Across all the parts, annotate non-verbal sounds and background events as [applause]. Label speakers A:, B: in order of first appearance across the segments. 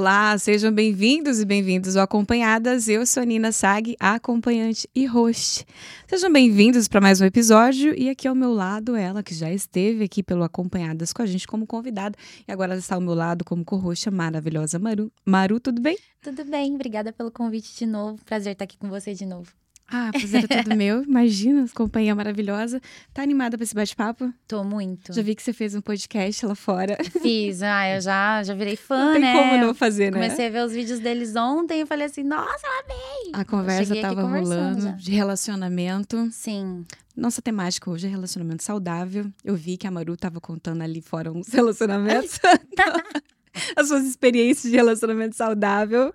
A: Olá, sejam bem-vindos e bem-vindos ao Acompanhadas. Eu sou Nina Sag, acompanhante e host. Sejam bem-vindos para mais um episódio e aqui ao meu lado ela que já esteve aqui pelo Acompanhadas com a gente como convidada e agora ela está ao meu lado como co-host, a maravilhosa Maru. Maru, tudo bem?
B: Tudo bem, obrigada pelo convite de novo. Prazer estar aqui com você de novo.
A: Ah, prazer é tudo meu. Imagina, companhia maravilhosa. Tá animada para esse bate-papo?
B: Tô muito.
A: Já vi que você fez um podcast lá fora.
B: Fiz, [laughs] ah, eu já, já virei fã,
A: não tem
B: né?
A: como não fazer, né?
B: Comecei a ver os vídeos deles ontem e falei assim, nossa, eu amei!
A: A conversa tava rolando
B: já.
A: de relacionamento.
B: Sim.
A: Nossa temática hoje é relacionamento saudável. Eu vi que a Maru tava contando ali fora uns [laughs] relacionamentos. [laughs] [laughs] As suas experiências de relacionamento saudável.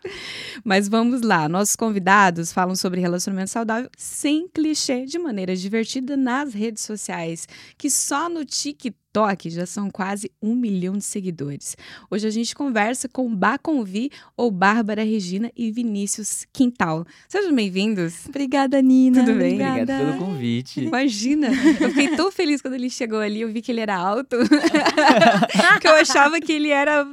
A: Mas vamos lá. Nossos convidados falam sobre relacionamento saudável sem clichê, de maneira divertida nas redes sociais, que só no TikTok já são quase um milhão de seguidores. Hoje a gente conversa com Baconvi, ou Bárbara Regina e Vinícius Quintal. Sejam bem-vindos. Obrigada, Nina. Tudo bem?
B: Obrigada.
C: Obrigado pelo convite.
A: Imagina, eu fiquei tão feliz quando ele chegou ali, eu vi que ele era alto, [laughs] [laughs] que eu achava que ele era...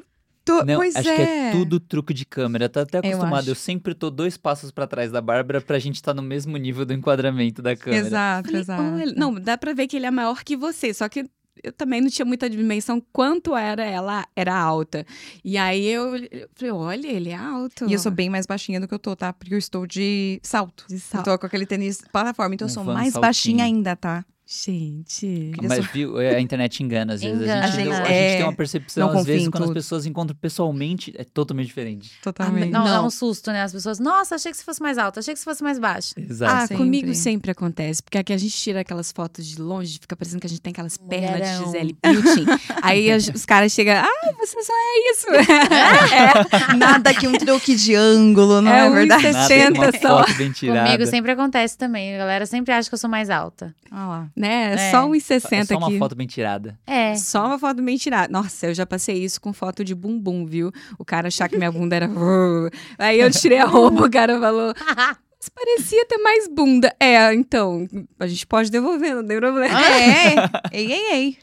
A: to-
C: Não,
A: pois
C: acho
A: é.
C: que é tudo truque de câmera. Tá até
A: Eu
C: acostumado. Eu,
A: acho.
C: sempre tô dois passos pra trás da Bárbara pra gente estar no mesmo nível do enquadramento da câmera.
D: Exato,
A: Falei,
D: exato.
A: olha, não, dá pra ver que ele é maior que você, só que eu também não tinha muita dimensão quanto era ela era alta. E aí eu, eu falei, olha, ele é alto.
D: E eu sou bem mais baixinha do que eu tô, tá? Porque eu estou de salto.
A: de
D: Eu
A: salto.
D: tô com aquele tênis plataforma, então eu
C: Um
D: sou
C: van
D: mais
C: saltinho.
D: baixinha ainda, tá?
A: Gente.
C: Mas viu, é, a internet engana às vezes.
B: Engana,
C: a, gente, a gente
D: É,
C: tem uma percepção,
D: não
C: às vezes, quando as pessoas encontram pessoalmente, é totalmente diferente.
D: Totalmente.
B: Não, dá
A: Não.
B: um susto, né? As pessoas, nossa, achei que você fosse mais alto, achei que você fosse mais baixo.
C: Exato.
A: Ah,
D: sempre.
A: comigo sempre acontece, porque aqui a gente tira aquelas fotos de longe, fica parecendo que a gente tem aquelas pernas de. Gisele Bündchen. [laughs] Aí os caras chegam, ah, você só é isso. [laughs] é,
D: Nada que um truque de ângulo, não
A: É
D: é, verdade?
C: Nada que uma
A: 60 só.
C: foto bem tirada.
B: Comigo sempre acontece também. A galera sempre acha que eu sou mais alta.
D: Ah lá.
A: Né?
B: É.
A: Só
C: É
A: 1,60
C: só uma
A: aqui.
C: foto bem tirada.
B: É.
A: Só uma foto bem tirada. Nossa, eu já passei isso com foto de bumbum, viu? O cara achar que minha bunda era. [laughs] Aí eu tirei a roupa, o cara falou. Mas parecia ter mais bunda. É, então, a gente pode devolver, não tem problema.
D: Ah, é? [laughs] Ei, ei, ei.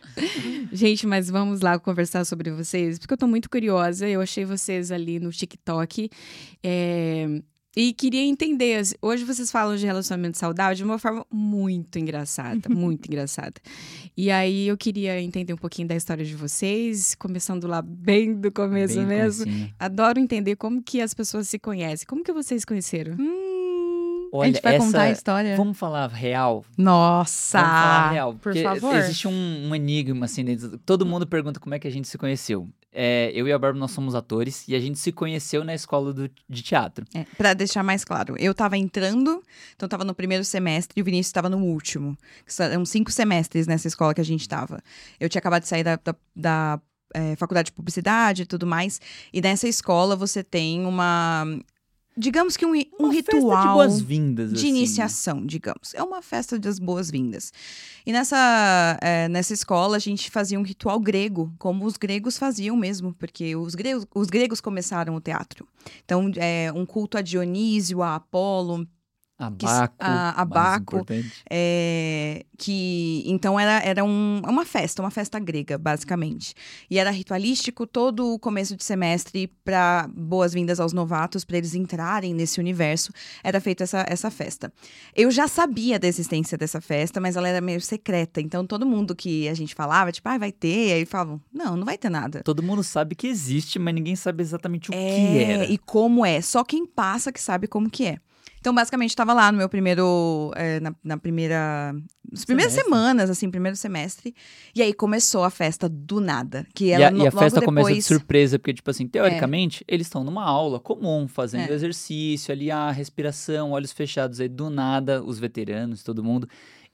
A: Gente, mas vamos lá conversar sobre vocês, porque eu tô muito curiosa. Eu achei vocês ali no TikTok. é, E queria entender, hoje vocês falam de relacionamento saudável de uma forma muito engraçada, [laughs] muito engraçada. E aí eu queria entender um pouquinho da história de vocês, começando lá bem do começo
C: bem
A: mesmo. Adoro entender como que as pessoas se conhecem. Como que vocês se conheceram?
D: Hum, a
C: Olha,
D: gente vai contar a
C: essa-
D: história.
C: Vamos falar real?
D: Nossa!
C: Vamos falar real.
B: por
C: porque
B: favor.
C: Existe um, um enigma, assim, dentro- todo mundo pergunta como é que a gente se conheceu. É, eu e a Bárbara, nós somos atores e a gente se conheceu na escola do- de teatro.
D: É, pra deixar mais claro, eu tava entrando, então eu tava no primeiro semestre e o Vinícius tava no último. São- cinco semestres nessa escola que a gente tava. Eu tinha acabado de sair da, da, da, é, faculdade de publicidade e tudo mais. E nessa escola você tem uma. Digamos que um, um
C: Uma
D: ritual.
C: de
D: de
C: assim.
D: iniciação, digamos. É uma festa das boas-vindas. E nessa, é, nessa escola a gente fazia um ritual grego, como os gregos faziam mesmo, porque os gregos, os gregos começaram o teatro. Então, é um culto a Dionísio, a Apolo,
C: Abaco,
D: a-
C: mais
D: abaco.
C: importante.
D: é, que então era, era um- uma festa, uma festa grega, basicamente. E era ritualístico todo o começo de semestre para boas-vindas aos novatos, para eles entrarem nesse universo, era feita essa, essa festa. Eu já sabia da existência dessa festa, mas ela era meio secreta. Então todo mundo que a gente falava, tipo, ah, vai ter, aí falavam, não, não vai ter nada.
C: Todo mundo sabe que existe, mas ninguém sabe exatamente o que
D: É, e como é. Só quem passa que sabe como que é. Então, basicamente, estava lá no meu primeiro. é, na, na primeira. Nas primeiras
C: Semestre.
D: semanas, assim, primeiro semestre. E aí começou a festa do nada. Que
C: E
D: ela
C: a,
D: no-
C: e a festa
D: depois...
C: começa de surpresa, porque, tipo assim, teoricamente, eles estão numa aula comum, fazendo
D: É.
C: exercício ali, a respiração, olhos fechados. Aí, do nada, os veteranos, todo mundo,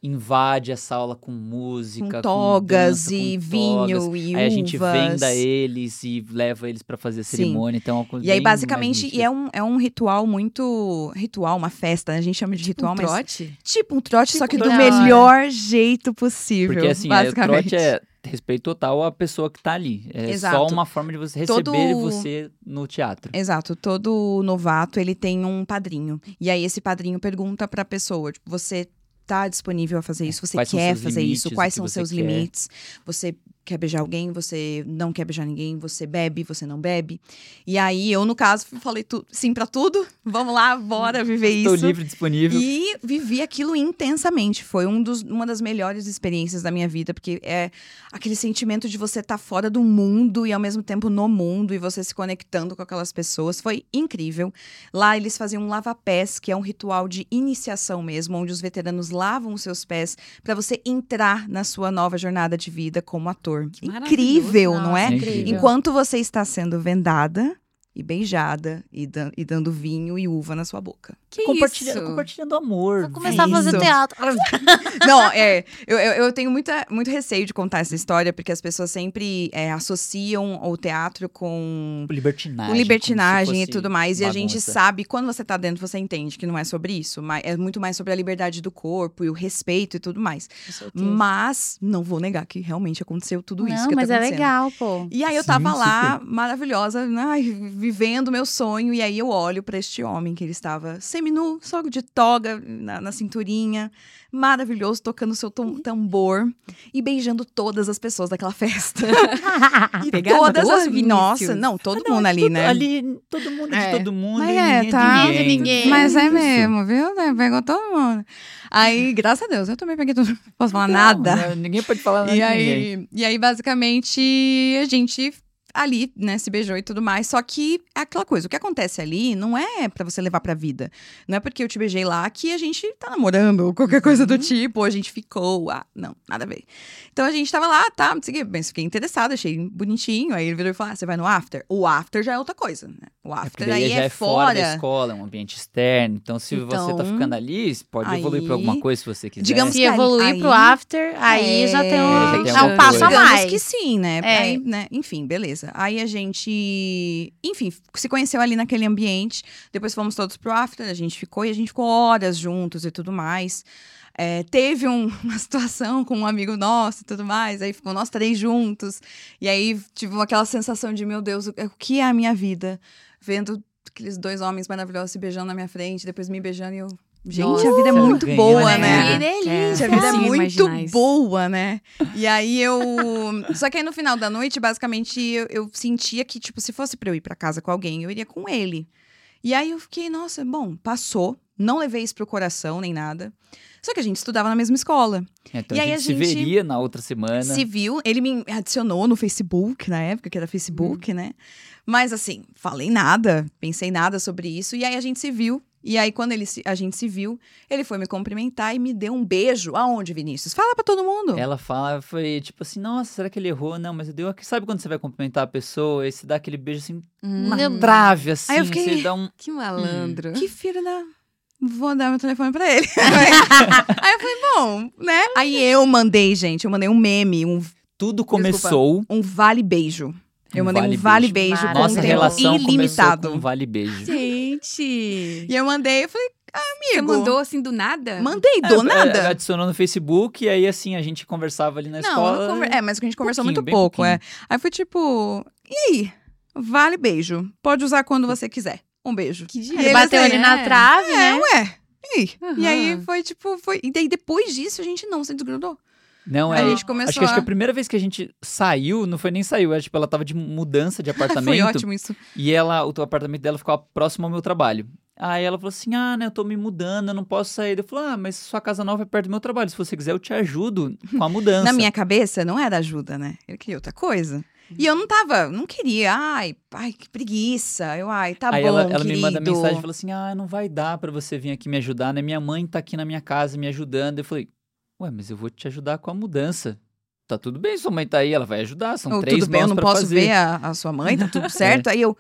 C: invade essa aula com música,
D: Com togas
C: dança,
D: e
C: com
D: vinho
C: togas.
D: e
C: Aí a gente venda eles e leva eles pra fazer a
D: Sim.
C: cerimônia. Então, é uma coisa
D: E aí, basicamente, e é um, é um ritual muito. Ritual, uma festa, né? a gente chama de ritual,
A: um
D: mas.
A: trote?
D: Tipo um trote, só
A: Tipo
D: que
A: um
D: do
B: trote.
D: melhor jeito possível.
C: Porque assim, é, o
D: basicamente.
C: trote é respeito total à pessoa que tá ali. É
D: Exato.
C: só uma forma de você receber
D: Todo-
C: você no teatro.
D: Exato, todo novato ele tem um padrinho. E aí esse padrinho pergunta pra pessoa, tipo, você tá disponível a fazer isso? Você
C: É, quais são
D: quer fazer
C: limites,
D: isso? Quais são
C: você
D: seus
C: quer?
D: limites? Você quer beijar alguém, você não quer beijar ninguém, você bebe, você não bebe. E aí eu, no caso, falei tu, sim pra tudo. Vamos lá, bora viver
C: Estou
D: isso.
C: livre, disponível.
D: E vivi aquilo intensamente. Foi um dos, uma das melhores experiências da minha vida, porque é aquele sentimento de você estar fora do mundo e ao mesmo tempo no mundo e você se conectando com aquelas pessoas. Foi incrível. Lá eles faziam um lava-pés, que é um ritual de iniciação mesmo, onde os veteranos lavam os seus pés para você entrar na sua nova jornada de vida como ator. Incrível, não é?
C: Incrível.
D: Enquanto você está sendo vendada e beijada e, dan- e dando vinho e uva na sua boca.
A: Que
C: Compartilha-
A: isso?
C: compartilhando amor.
B: Vou começar a fazer
D: Isso.
B: teatro. [laughs]
D: Não, é. Eu, eu, eu tenho muita, muito receio de contar essa história, porque as pessoas sempre é, associam o teatro com.
C: Libertinagem.
D: Com libertinagem
C: como se
D: e tudo mais. E a gente
C: bagunça.
D: sabe, quando você tá dentro, você entende que não é sobre isso. Mas é muito mais sobre a liberdade do corpo e o respeito e tudo mais. Mas não vou negar que realmente aconteceu tudo isso
B: Não,
D: que
B: mas
D: tá
B: é legal, pô.
D: E aí eu
C: Sim,
D: tava lá, maravilhosa, ai, vivendo o meu sonho. E aí eu olho pra este homem que ele estava seminu, só de toga na, na cinturinha, maravilhoso, tocando seu tam- tambor e beijando todas as pessoas daquela festa. [laughs] e
A: Pegador,
D: todas as.
A: Vinícius.
D: Nossa, não, todo
C: Ah, não,
D: mundo ali,
C: todo-
D: né?
C: Ali, todo mundo é
D: É.
C: de todo mundo.
D: Mas é, tá?
C: de ninguém.
B: Ninguém.
D: Mas é
C: Isso.
D: mesmo, viu? né? Pegou todo mundo. Aí, [laughs] graças a Deus, eu também peguei tudo. Não posso falar nada.
C: Não, ninguém pode falar nada
D: E
C: ninguém.
D: aí, e aí, basicamente, a gente ali, né, se beijou e tudo mais. Só que é aquela coisa, o que acontece ali não é pra você levar pra vida. Não é porque eu te beijei lá que a gente tá namorando ou qualquer coisa do tipo, ou a gente ficou. Ah, não, nada a ver. Então a gente tava lá, tá, não sei o quê, mas fiquei interessada, achei bonitinho. Aí ele virou e falou: ah, você vai no after? O after já é outra coisa, né? O
C: É
D: after
C: daí
D: aí
C: já
D: é,
C: é fora da escola, é um ambiente externo. Então, se você tá
D: Então,
C: ficando ali, pode evoluir pra
D: aí,
C: alguma coisa se você quiser.
D: digamos
B: Se
D: que aí-
B: evoluir
D: aí-
B: pro after, aí já tem um,
C: já tem
B: é um passo a mais.
D: Digamos que sim, né?
B: É.
D: Aí, né? Enfim, beleza. Aí a gente, enfim, se conheceu ali naquele ambiente. Depois fomos todos pro after, a gente ficou e a gente ficou horas juntos e tudo mais. É, teve um- [laughs] uma situação com um amigo nosso e tudo mais, aí ficou nós três juntos. E aí tive aquela sensação de, meu Deus, o, o que é a minha vida? Vendo aqueles dois homens maravilhosos se beijando na minha frente, depois me beijando e eu. Gente,
A: Nossa,
D: a vida é muito boa,
C: né?
D: né?
B: Que delícia.
A: É,
D: Gente, a vida é muito boa, né? E aí eu. Só que aí no final da noite, basicamente, eu, eu sentia que, tipo, se fosse pra eu ir pra casa com alguém, eu iria com ele. E aí eu fiquei, nossa, bom, passou. Não levei isso pro coração nem nada. Só que a gente estudava na mesma escola.
C: Então
D: E
C: a
D: aí
C: gente
D: a
C: se
D: gente
C: veria na outra semana.
D: Se viu, ele me adicionou no Facebook, na época, que era Facebook, né? Mas assim, falei nada, pensei nada sobre isso. E aí a gente se viu. E aí, quando ele se- a gente se viu, ele foi me cumprimentar e me deu um beijo. Aonde, Vinícius? Fala pra todo mundo.
C: Ela fala, foi tipo assim, nossa, será que ele errou? Não, mas eu dei. Sabe quando você vai cumprimentar a pessoa e você dá aquele beijo assim,
B: Meu-
C: trave, assim,
D: Aí eu fiquei-
C: você dá um.
A: Que malandro.
D: Que filho da. Vou dar meu telefone pra ele. [laughs] aí eu falei, bom, né? Aí eu mandei, gente, eu mandei um meme, um,
C: Tudo começou.
D: um vale beijo. Eu mandei um vale beijo com um
C: Nossa
D: tempo
C: relação
D: ilimitado.
C: começou com um vale beijo.
A: Gente.
D: E eu mandei, eu falei,
A: Você
D: amigo.
A: mandou assim do nada?
D: Mandei, do
C: É,
D: nada.
C: Adicionou no Facebook e aí assim a gente conversava ali na
D: Não,
C: escola.
D: não conver- é, mas a gente conversou muito pouco,
C: pouquinho.
D: é. Aí foi tipo, e aí? Vale beijo. Pode usar quando você quiser. Um beijo.
A: Que
D: E
B: Ele bateu
D: assim,
B: ali na
A: é.
B: trave,
D: É,
B: né?
D: ué. E aí? E aí foi tipo, foi. E daí depois disso a gente não se desgrudou.
C: Não, é.
D: a gente começou
C: Acho que, acho que
D: a.
C: a primeira vez que a gente saiu, não foi nem saiu, era, tipo, ela tava de mudança de [laughs]
D: Foi
C: apartamento.
D: ótimo isso.
C: E ela, o apartamento dela ficava próximo ao meu trabalho. Aí ela falou assim: Ah, né, eu tô me mudando, eu não posso sair. Eu falei: Ah, mas sua casa nova é perto do meu trabalho. Se você quiser, eu te ajudo com a [laughs] mudança.
D: Na minha cabeça não era ajuda, né? Ele queria outra coisa. E eu não tava, não queria. Ai, ai, que preguiça. Eu, ai, tá
C: Aí
D: bom,
C: ela, ela me manda mensagem e falou assim: Ah, não vai dar pra você vir aqui me ajudar, né? Minha mãe tá aqui na minha casa me ajudando. Eu falei: Ué, mas eu vou te ajudar com a mudança. Tá tudo bem, sua mãe tá aí, ela vai ajudar. São
D: Ou,
C: três
D: tudo bem, eu não posso
C: fazer.
D: ver a, a sua mãe, tá tudo [laughs] certo. Aí eu,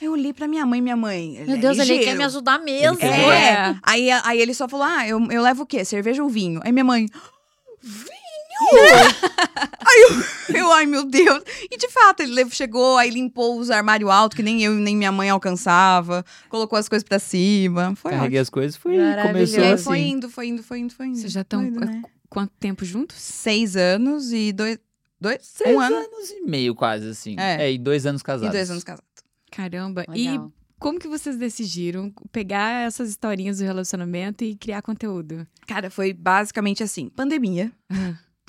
D: eu olhei pra minha mãe, minha mãe.
B: Meu Deus, ele quer me ajudar mesmo.
D: É.
A: É.
D: Aí, aí ele só falou: Ah, eu, eu levo o quê? Cerveja ou vinho? Aí minha mãe. Vinho! Aí eu, [laughs] eu, ai meu Deus. E de fato, ele chegou, aí limpou os armários altos, que nem eu nem minha mãe alcançava, colocou as coisas pra cima. Foi
C: Carreguei
D: ótimo.
C: as coisas, foi.
D: E
C: começou
D: aí
C: assim.
D: foi indo, foi indo, foi indo, foi indo.
A: Vocês já estão
D: né?
A: quanto tempo juntos?
D: Seis anos e dois. Dois?
C: Seis
D: um ano
C: anos e meio, quase, assim.
D: É.
C: É, e dois anos casados.
D: e dois anos casados.
A: Caramba.
B: Legal.
A: E como que vocês decidiram pegar essas historinhas do relacionamento e criar conteúdo?
D: Cara, foi basicamente assim: pandemia.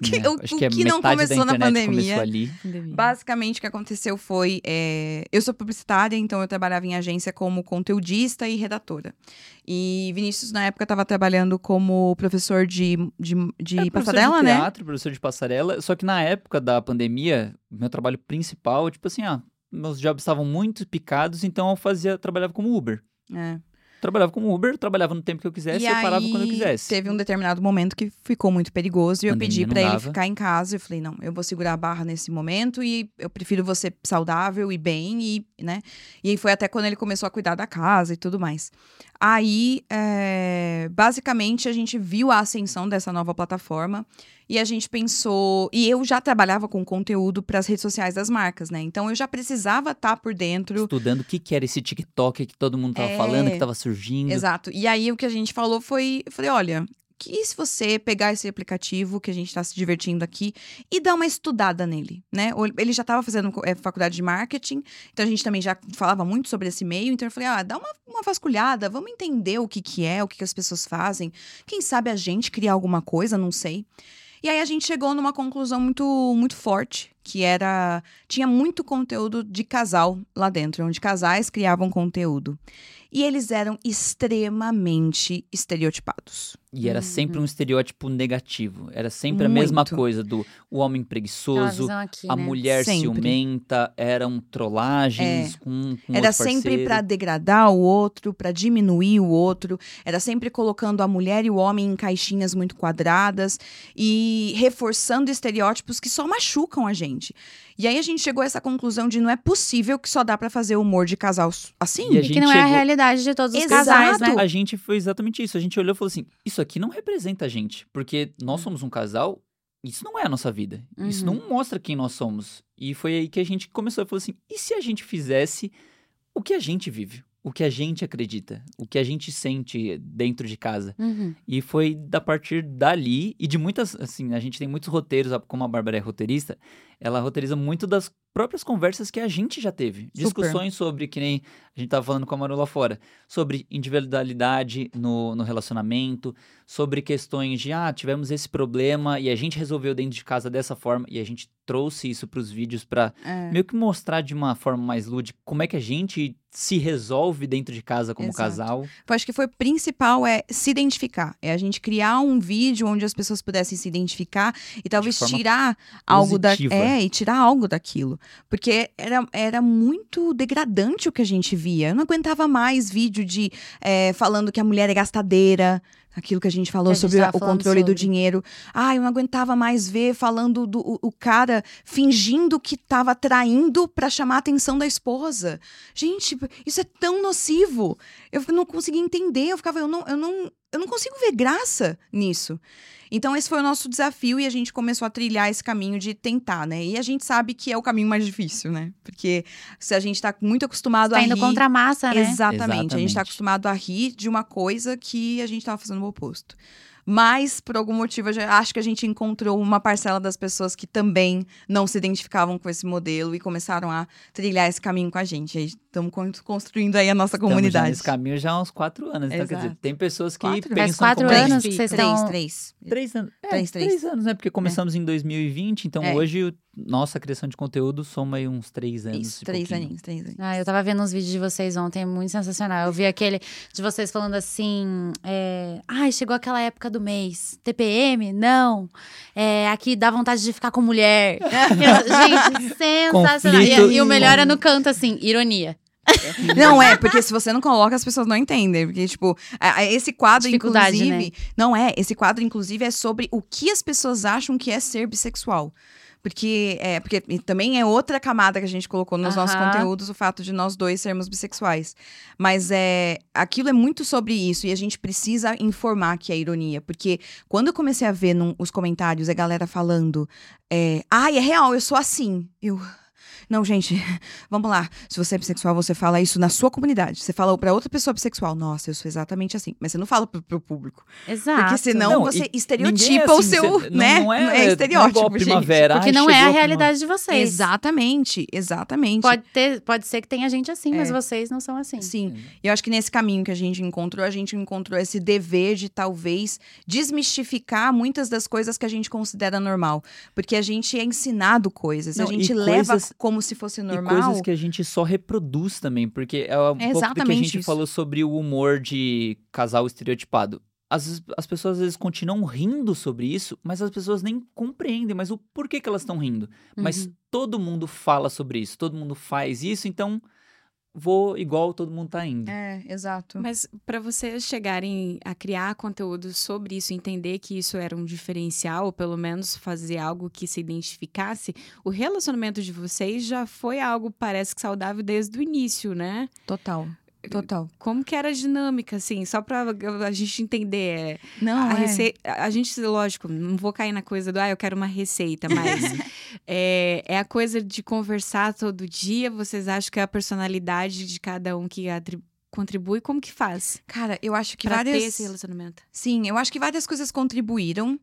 A: Ah.
D: Que-
C: É,
D: o-
C: acho
D: o
C: que,
D: que não começou na pandemia.
C: começou ali.
D: Basicamente, o que aconteceu foi. é, eu sou publicitária, então eu trabalhava em agência como conteudista e redatora. E Vinícius, na época, estava trabalhando como professor de, de, de
C: É, professor
D: passarela,
C: de
D: né?
C: teatro, professor de passarela. Só que na época da pandemia, meu trabalho principal, tipo assim, ah, meus jobs estavam muito picados, então eu fazia, trabalhava como Uber.
D: É.
C: Trabalhava como Uber, trabalhava no tempo que eu quisesse,
D: E
C: eu parava quando eu quisesse.
D: Teve um determinado momento que ficou muito perigoso e eu pedi pra ele ficar em casa. Eu falei, não, eu vou segurar a barra nesse momento e eu prefiro você saudável e bem, e, né? E aí foi até quando ele começou a cuidar da casa e tudo mais. Aí, é, basicamente, a gente viu a ascensão dessa nova plataforma e a gente pensou. E eu já trabalhava com conteúdo para as redes sociais das marcas, né? Então eu já precisava estar por dentro.
C: Estudando o que, que era esse TikTok que todo mundo tava
D: É.
C: falando, que tava surgindo.
D: Exato. E aí o que a gente falou foi, eu falei, olha, que se você pegar esse aplicativo que a gente está se divertindo aqui e dar uma estudada nele, né? Ele já estava fazendo é, faculdade de marketing, então a gente também já falava muito sobre esse meio, então eu falei, ah, dá uma, uma vasculhada, vamos entender o que que é, o que, que as pessoas fazem. Quem sabe a gente criar alguma coisa, não sei. E aí a gente chegou numa conclusão muito muito forte, que era tinha muito conteúdo de casal lá dentro, onde casais criavam conteúdo. E eles eram extremamente estereotipados.
C: E era sempre
D: Uhum.
C: um estereótipo negativo. Era sempre a mesma
D: Muito.
C: coisa do o homem preguiçoso,
B: aqui,
C: a
B: né?
C: mulher
D: Sempre.
C: ciumenta, eram trollagens com, com
D: Era sempre pra degradar o outro, pra diminuir o outro. Era sempre colocando a mulher e o homem em caixinhas muito quadradas e reforçando estereótipos que só machucam a gente. E aí a gente chegou a essa conclusão de não é possível que só dá pra fazer humor de casal assim.
C: E a
B: E que
C: gente
B: não é a
C: chegou-
B: realidade de todos os
D: Exato.
B: casais, né?
C: A gente foi exatamente isso. A gente olhou e falou assim: isso aqui não representa a gente. Porque nós somos um casal, isso não é a nossa vida. Isso
B: Uhum.
C: não mostra quem nós somos. E foi aí que a gente começou a falar assim: e se a gente fizesse o que a gente vive? O que a gente acredita? O que a gente sente dentro de casa?
B: Uhum.
C: E foi da partir dali e de muitas, assim, a gente tem muitos roteiros, como a Bárbara é roteirista, ela roteiriza muito das próprias conversas que a gente já teve. Discussões sobre, que nem a gente tava falando com a Maru lá fora, sobre individualidade no, no relacionamento, sobre questões de, ah, tivemos esse problema e a gente resolveu dentro de casa dessa forma e a gente trouxe isso para os vídeos para
D: É.
C: meio que mostrar de uma forma mais lúdica como é que a gente se resolve dentro de casa como
D: Exato.
C: casal.
D: Eu acho que foi principal é se identificar. É a gente criar um vídeo onde as pessoas pudessem se identificar e talvez tirar algo da
C: positiva.
D: É e tirar algo daquilo, porque era, era muito degradante o que a gente via. Eu não aguentava mais vídeo de é, falando que a mulher é gastadeira. Aquilo que a gente falou
B: a gente
D: sobre o controle do
B: sobre.
D: dinheiro. Ah, eu não aguentava mais ver falando do o, o cara fingindo que tava traindo pra chamar a atenção da esposa. Gente, isso é tão nocivo. Eu não conseguia entender, eu ficava, eu não, eu não, eu não consigo ver graça nisso. Então esse foi o nosso desafio e a gente começou a trilhar esse caminho de tentar, né? E a gente sabe que é o caminho mais difícil, né? Porque se a gente tá muito acostumado
B: Tá
D: a
B: indo
D: rir,
B: contra a massa, né?
D: Exatamente. A gente
C: Exatamente.
D: tá acostumado a rir de uma coisa que a gente tava fazendo o oposto. Mas, por algum motivo, eu já acho que a gente encontrou uma parcela das pessoas que também não se identificavam com esse modelo e começaram a trilhar esse caminho com a gente. Estamos construindo aí a nossa
C: Estamos já
D: comunidade.
C: nesse caminho já há uns quatro anos. Então, quer dizer, tem pessoas que
D: Quatro?
C: pensam
B: Faz quatro
C: como a
B: anos
C: gente.
B: que vocês
D: três,
B: estão...
D: três.
C: Três anos. É,
D: Três,
C: três,
D: três.
C: anos, né? Porque começamos em 2020, então
D: É.
C: hoje o- nossa criação de conteúdo soma aí uns três anos.
D: Isso, três
C: pouquinho.
D: aninhos, três aninhos.
B: Ah, eu tava vendo uns vídeos de vocês ontem, muito sensacional. Eu vi aquele de vocês falando assim: é, ai, chegou aquela época do mês. TPM? Não. É, aqui dá vontade de ficar com mulher. [laughs] Gente, sensacional. E, e o melhor é no canto, assim, ironia. [laughs]
D: Não é, porque se você não coloca, as pessoas não entendem. Porque, tipo, esse quadro,
B: Dificuldade,
D: inclusive. Não é, esse quadro, inclusive, é sobre o que as pessoas acham que é ser bissexual. Porque, é, porque também é outra camada que a gente colocou nos nossos conteúdos, o fato de nós dois sermos bissexuais. Mas é, aquilo é muito sobre isso e a gente precisa informar que é ironia. Porque quando eu comecei a ver num- os comentários a galera falando, é, ai, é real, eu sou assim. Eu. Não, gente, [laughs] vamos lá. Se você é bissexual, você fala isso na sua comunidade. Você fala pra outra pessoa bissexual. Nossa, eu sou exatamente assim. Mas você não fala pro, pro público.
B: Exato.
D: Porque senão
C: Não,
D: você estereotipa
C: é
D: o
C: assim,
D: seu,
C: cê-
D: né?
C: Não, não é,
D: Não é estereótipo,
C: não é igual
D: gente.
C: primavera.
B: Porque
C: ai,
B: não é a realidade de vocês.
D: Exatamente, exatamente.
B: Pode, ter, pode ser que tenha gente assim, mas
D: É.
B: vocês não são assim.
D: Sim. E eu acho que nesse caminho que a gente encontrou, a gente encontrou esse dever de talvez desmistificar muitas das coisas que a gente considera normal. Porque a gente é ensinado coisas,
C: Não,
D: a gente leva
C: coisas-
D: como se fosse
C: E
D: normal.
C: coisas que a gente só reproduz também, porque é um pouco do que a gente
D: isso.
C: falou sobre o humor de casal estereotipado. Vezes, as pessoas às vezes continuam rindo sobre isso, mas as pessoas nem compreendem, mas o porquê que elas estão rindo. Mas
B: Uhum.
C: todo mundo fala sobre isso, todo mundo faz isso, então vou igual todo mundo tá indo.
D: É, exato.
A: Mas para vocês chegarem a criar conteúdo sobre isso, entender que isso era um diferencial, ou pelo menos fazer algo que se identificasse, o relacionamento de vocês já foi algo, parece que saudável desde o início, né?
D: Total. Total.
A: Como que era a dinâmica, assim, só pra a gente entender. é,
D: Não,
A: a,
D: é.
A: rece... a gente, lógico, não vou cair na coisa do, ah, eu quero uma receita, mas [laughs] é, é a coisa de conversar todo dia. Vocês acham que é a personalidade de cada um que atri- contribui? Como que faz?
D: Cara, eu acho que
A: Pra
D: várias.
A: ter esse relacionamento.
D: Sim, eu acho que várias coisas contribuíram.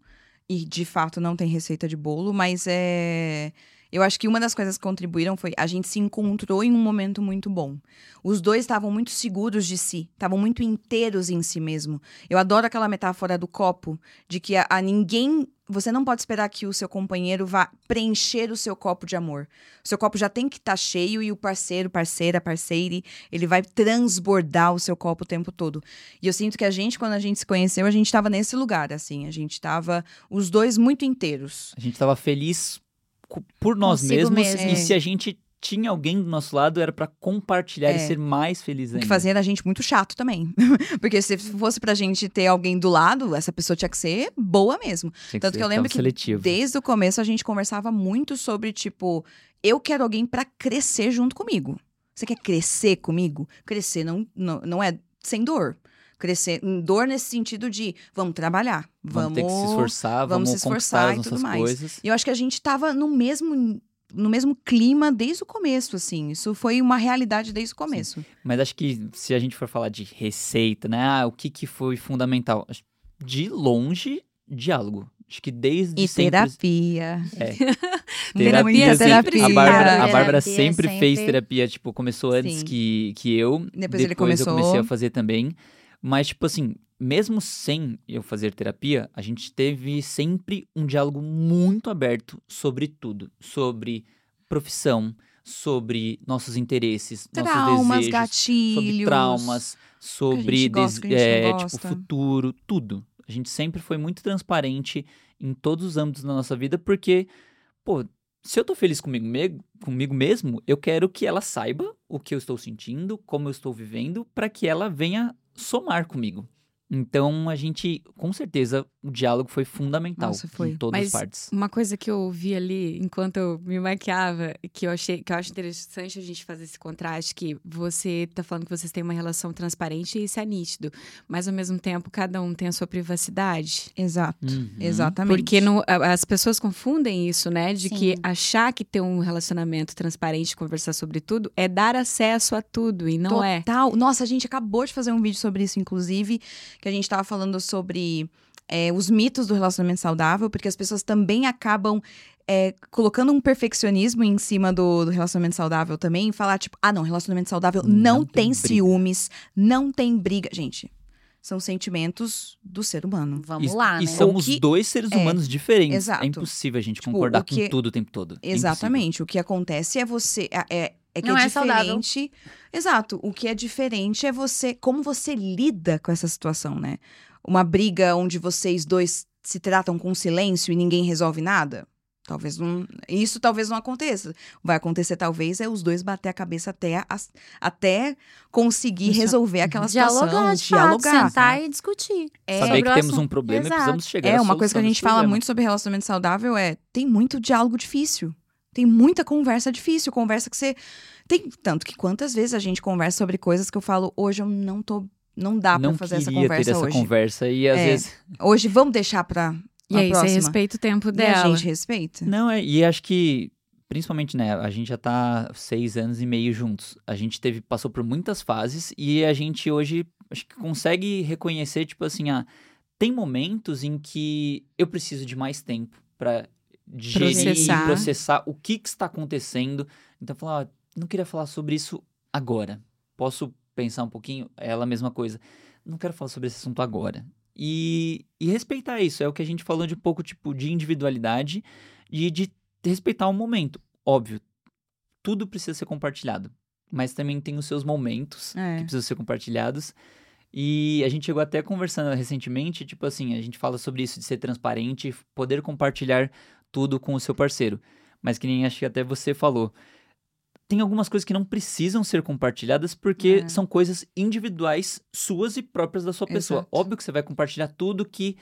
D: E de fato não tem receita de bolo, mas é. Eu acho que uma das coisas que contribuíram foi a gente se encontrou em um momento muito bom. Os dois estavam muito seguros de si, estavam muito inteiros em si mesmo. Eu adoro aquela metáfora do copo, de que a, a ninguém. Você não pode esperar que o seu companheiro vá preencher o seu copo de amor. O seu copo já tem que estar cheio e o parceiro, parceira, parceire, ele vai transbordar o seu copo o tempo todo. E eu sinto que a gente, quando a gente se conheceu, a gente estava nesse lugar, assim. A gente estava os dois muito inteiros.
C: A gente tava feliz por nós
B: Consigo
C: mesmos
B: mesmo.
C: e se a gente tinha alguém do nosso lado era pra compartilhar e
D: É.
C: ser mais feliz
D: O
C: ainda.
D: que fazia a gente muito chato também. [laughs] Porque se fosse pra gente ter alguém do lado, essa pessoa tinha que ser boa mesmo.
C: Tinha
D: Tanto
C: ser
D: que eu lembro que
C: seletivo.
D: desde o começo a gente conversava muito sobre, tipo, eu quero alguém pra crescer junto comigo. Você quer crescer comigo? Crescer não, não, não é sem dor. Crescer, dor nesse sentido de vamos trabalhar,
C: Vamos,
D: vamos,
C: ter que se esforçar,
D: vamos
C: vamos,
D: se esforçar e tudo mais.
C: coisas.
D: E eu acho que a gente tava no mesmo no mesmo clima desde o começo, assim. Isso foi uma realidade desde o começo.
C: Mas acho que se a gente for falar de receita, né? Ah, o que, que foi fundamental? De longe, diálogo. Acho que desde
D: E
C: sempre...
D: terapia.
C: É.
D: Terapia, [laughs]
C: Muita
D: terapia.
C: A Bárbara, a
B: Terapia
C: Bárbara sempre,
B: sempre.
C: fez terapia, tipo, começou antes
D: Sim.
C: que, que eu.
D: Depois ele
C: eu
D: começou.
C: comecei a fazer também. Mas, tipo assim, mesmo sem eu fazer terapia, a gente teve sempre um diálogo muito aberto sobre tudo. Sobre profissão, sobre nossos interesses, nossos
D: Traumas,
C: desejos,
D: gatilhos.
C: sobre traumas, sobre
D: gosta,
C: des- é, tipo futuro, tudo. A gente sempre foi muito transparente em todos os âmbitos da nossa vida, porque, pô, se eu tô feliz comigo, me- comigo mesmo, eu quero que ela saiba o que eu estou sentindo, como eu estou vivendo, para que ela venha somar comigo. Então, a gente, com certeza, o diálogo foi fundamental
D: Nossa, foi.
C: em todas
A: Mas
C: as partes.
A: Uma coisa que eu ouvi ali enquanto eu me maquiava, que eu achei que eu acho interessante a gente fazer esse contraste, que você tá falando que vocês têm uma relação transparente e isso é nítido, mas ao mesmo tempo cada um tem a sua privacidade.
D: Exato.
C: Uhum.
D: Exatamente.
A: Porque no- as pessoas confundem isso, né? De que
B: Sim.
A: achar que ter um relacionamento transparente, conversar sobre tudo, é dar acesso a tudo, e não é.
D: Total. Nossa, a gente acabou de fazer um vídeo sobre isso, inclusive, que a gente tava falando sobre é, os mitos do relacionamento saudável, porque as pessoas também acabam é, colocando um perfeccionismo em cima do, do relacionamento saudável também, e falar, tipo, ah, não, relacionamento saudável não,
C: Não
D: tem,
C: tem
D: ciúmes, não tem briga. Gente, são sentimentos do ser humano.
B: Vamos
C: e,
B: lá,
C: e
B: né?
C: somos
D: O que-
C: dois seres
D: é,
C: humanos diferentes.
D: exato.
C: É impossível a gente
D: Tipo,
C: concordar
D: que-
C: com tudo o tempo todo. É impossível.
D: Exatamente. O que acontece é você. É, é, que
B: Não
D: é,
B: é saudável.
D: diferente. Exato. O que é diferente é você. Como você lida com essa situação, né? Uma briga onde vocês dois se tratam com silêncio e ninguém resolve nada. Talvez não. Isso talvez não aconteça. Vai acontecer, talvez, é os dois bater a cabeça até, as- até conseguir
A: Isso.
D: resolver aquela situação.
B: Dialogar, de fato,
D: dialogar.
B: sentar e discutir.
D: É,
C: Saber que temos um problema
B: Exato.
C: e precisamos chegar
D: É, uma coisa que a gente fala
C: problema.
D: muito sobre relacionamento saudável é tem muito diálogo difícil. Tem muita conversa difícil, conversa que você tem tanto que quantas vezes a gente conversa sobre coisas que eu falo hoje eu não tô não dá pra fazer essa conversa
C: ter essa
D: hoje.
C: conversa e às
D: É.
C: vezes
D: Hoje vamos deixar pra
A: E
D: a
A: aí, você
D: próxima.
A: respeita o tempo
D: E a
A: dela.
D: gente respeita.
C: não é e acho que principalmente, né, a gente já tá seis anos e meio juntos. A gente teve, passou por muitas fases e a gente hoje acho que consegue reconhecer, tipo assim, ah, tem momentos em que eu preciso de mais tempo para digerir
A: Processar.
C: e processar o que, que está acontecendo. Então, falar, ah, não queria falar sobre isso agora. Posso pensar um pouquinho? É ela a mesma coisa. Não quero falar sobre esse assunto agora. E, e respeitar isso. É o que a gente falou de um pouco, tipo, de individualidade e de respeitar o momento. Óbvio, tudo precisa ser compartilhado. Mas também tem os seus momentos
D: É.
C: que precisam ser compartilhados. E a gente chegou até conversando recentemente, tipo assim, a gente fala sobre isso de ser transparente, poder compartilhar tudo com o seu parceiro. Mas que nem acho que até você falou. Tem algumas coisas que não precisam ser compartilhadas porque
D: É.
C: são coisas individuais suas e próprias da sua pessoa.
D: Exato.
C: Óbvio que você vai compartilhar tudo que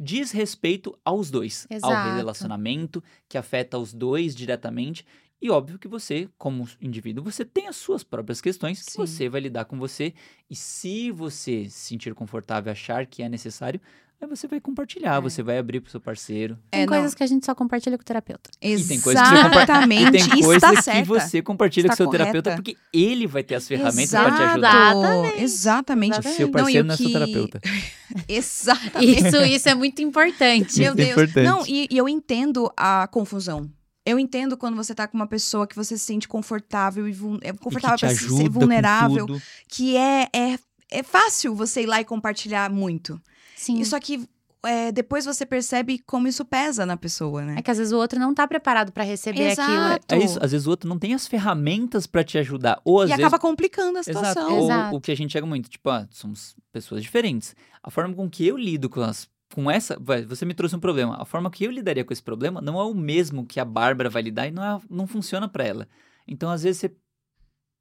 C: diz respeito aos dois,
B: Exato.
C: ao relacionamento, que afeta os dois diretamente. E óbvio que você, como indivíduo, você tem as suas próprias questões que
D: Sim.
C: você vai lidar com você. E se você se sentir confortável, achar que é necessário, aí você vai compartilhar,
B: É.
C: você vai abrir pro seu parceiro.
B: Tem
D: É, não.
B: coisas que a gente só compartilha com o terapeuta.
C: E tem coisas que você compartilha.
D: Exatamente.
C: Tem
D: Isso
C: coisa
D: tá
C: que você compartilha
D: Está
C: com seu terapeuta
D: correta.
C: porque ele vai ter as ferramentas para te ajudar.
B: Exatamente.
D: Exatamente.
C: O seu
D: Não,
C: parceiro
D: o
C: não é seu
D: que-
C: terapeuta. [laughs]
B: Isso,
D: Exatamente.
B: isso é muito importante.
D: Meu
C: Isso é
D: Deus.
C: importante.
D: Não, e, e eu entendo a confusão. Eu entendo quando você tá com uma pessoa que você se sente confortável e é confortável pra se- ser
C: com
D: vulnerável,
C: tudo.
D: que é, é é fácil você ir lá e compartilhar muito.
B: Sim.
D: E só que é, depois você percebe como isso pesa na pessoa, né?
B: É que às vezes o outro não tá preparado pra receber aquilo.
D: Exato.
C: É isso, às vezes o outro não tem as ferramentas para te ajudar. Ou às
D: E
C: vezes
D: acaba complicando a
C: Exato.
D: situação.
C: Ou
B: Exato.
C: o que a gente chega muito, tipo, ah, somos pessoas diferentes. A forma com que eu lido com as com essa, você me trouxe um problema. A forma que eu lidaria com esse problema não é o mesmo que a Bárbara vai lidar e não, é, não funciona para ela. Então, às vezes você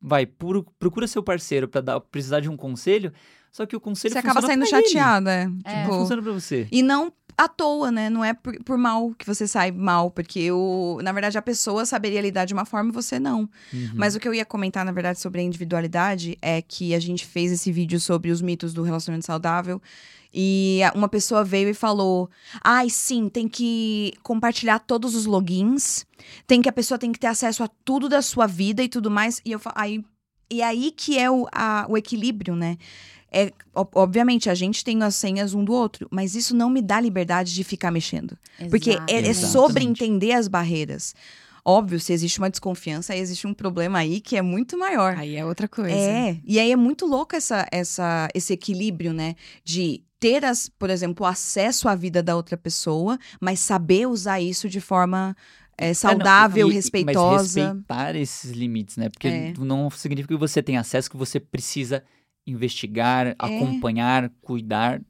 C: vai pro- procura seu parceiro para dar precisar de um conselho, só que o conselho
D: Você acaba saindo
C: pra
D: chateada.
B: É.
C: Não
D: Tipo,
C: funciona para você.
D: E não à toa, né? Não é por, por mal que você sai mal, porque o, na verdade a pessoa saberia lidar de uma forma e você não.
C: Uhum.
D: Mas o que eu ia comentar, na verdade, sobre a individualidade é que a gente fez esse vídeo sobre os mitos do relacionamento saudável. E uma pessoa veio e falou: ai, sim, tem que compartilhar todos os logins, tem que a pessoa tem que ter acesso a tudo da sua vida e tudo mais. E eu aí, e aí que é o, a- o equilíbrio, né? É, ob- obviamente, a gente tem as senhas um do outro, mas isso não me dá liberdade de ficar mexendo. Porque
B: Exato.
D: é, é
C: Exatamente.
D: sobre entender as barreiras. Óbvio, se existe uma desconfiança, aí existe um problema aí que é muito maior.
A: Aí é outra coisa.
D: É, e aí é muito louco essa, essa, esse equilíbrio, né? De ter, as, por exemplo, acesso à vida da outra pessoa, mas saber usar isso de forma é, saudável,
C: É, não, e- e-
D: respeitosa.
C: Mas respeitar esses limites, né? Porque
D: É.
C: não significa que você tem acesso que você precisa investigar,
D: É.
C: acompanhar, cuidar.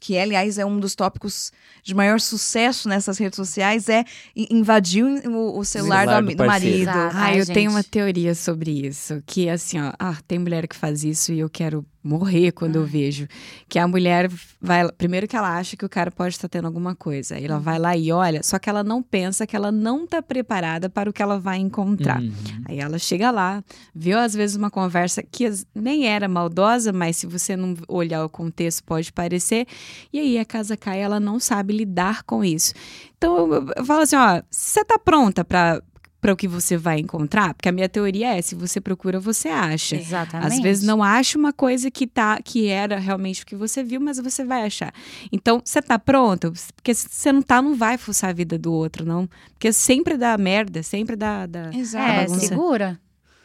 D: Que aliás é um dos tópicos de maior sucesso nessas redes sociais, é invadir o, o celular,
C: Celular
D: do,
C: do
D: do marido.
B: Exato.
A: Ah,
B: Ai,
A: eu tenho
B: gente.
A: uma teoria sobre isso. Que assim, ó, ah, tem mulher que faz isso e eu quero morrer quando eu vejo. Que a mulher vai. Primeiro que ela acha que o cara pode estar tendo alguma coisa. Aí ela vai lá e olha, só que ela não pensa que ela não tá preparada para o que ela vai encontrar.
C: Uhum.
A: Aí ela chega lá, viu às vezes uma conversa que nem era maldosa, mas se você não olhar o contexto pode parecer. E aí a casa cai, ela não sabe lidar com isso. Então eu, eu falo assim, ó, você tá pronta para para o que você vai encontrar? Porque a minha teoria é, se você procura, você acha.
B: Exatamente.
A: Às vezes não acha uma coisa que tá que era realmente o que você viu, mas você vai achar. Então, você tá pronta? Porque se você não tá, não vai fuçar a vida do outro, não. Porque sempre dá merda, sempre dá, dá
D: Exato.
B: É,
A: bagunça.
B: segura.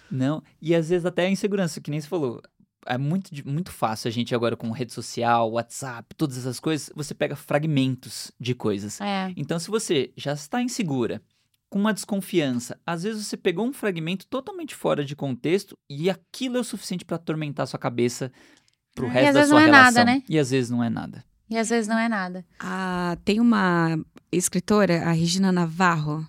C: Não, e às vezes até a insegurança, que nem você falou. É muito, muito fácil a gente agora com rede social, WhatsApp, todas essas coisas, você pega fragmentos de coisas.
B: É.
C: Então, se você já está insegura, com uma desconfiança, às vezes você pegou um fragmento totalmente fora de contexto e aquilo é o suficiente para atormentar sua cabeça pro
B: É, e
C: resto
B: às
C: da
B: vezes
C: sua
B: não é
C: relação.
B: nada, né?
C: E às vezes não é nada.
B: E às vezes não é nada.
A: Ah, tem uma escritora, a Regina Navarro,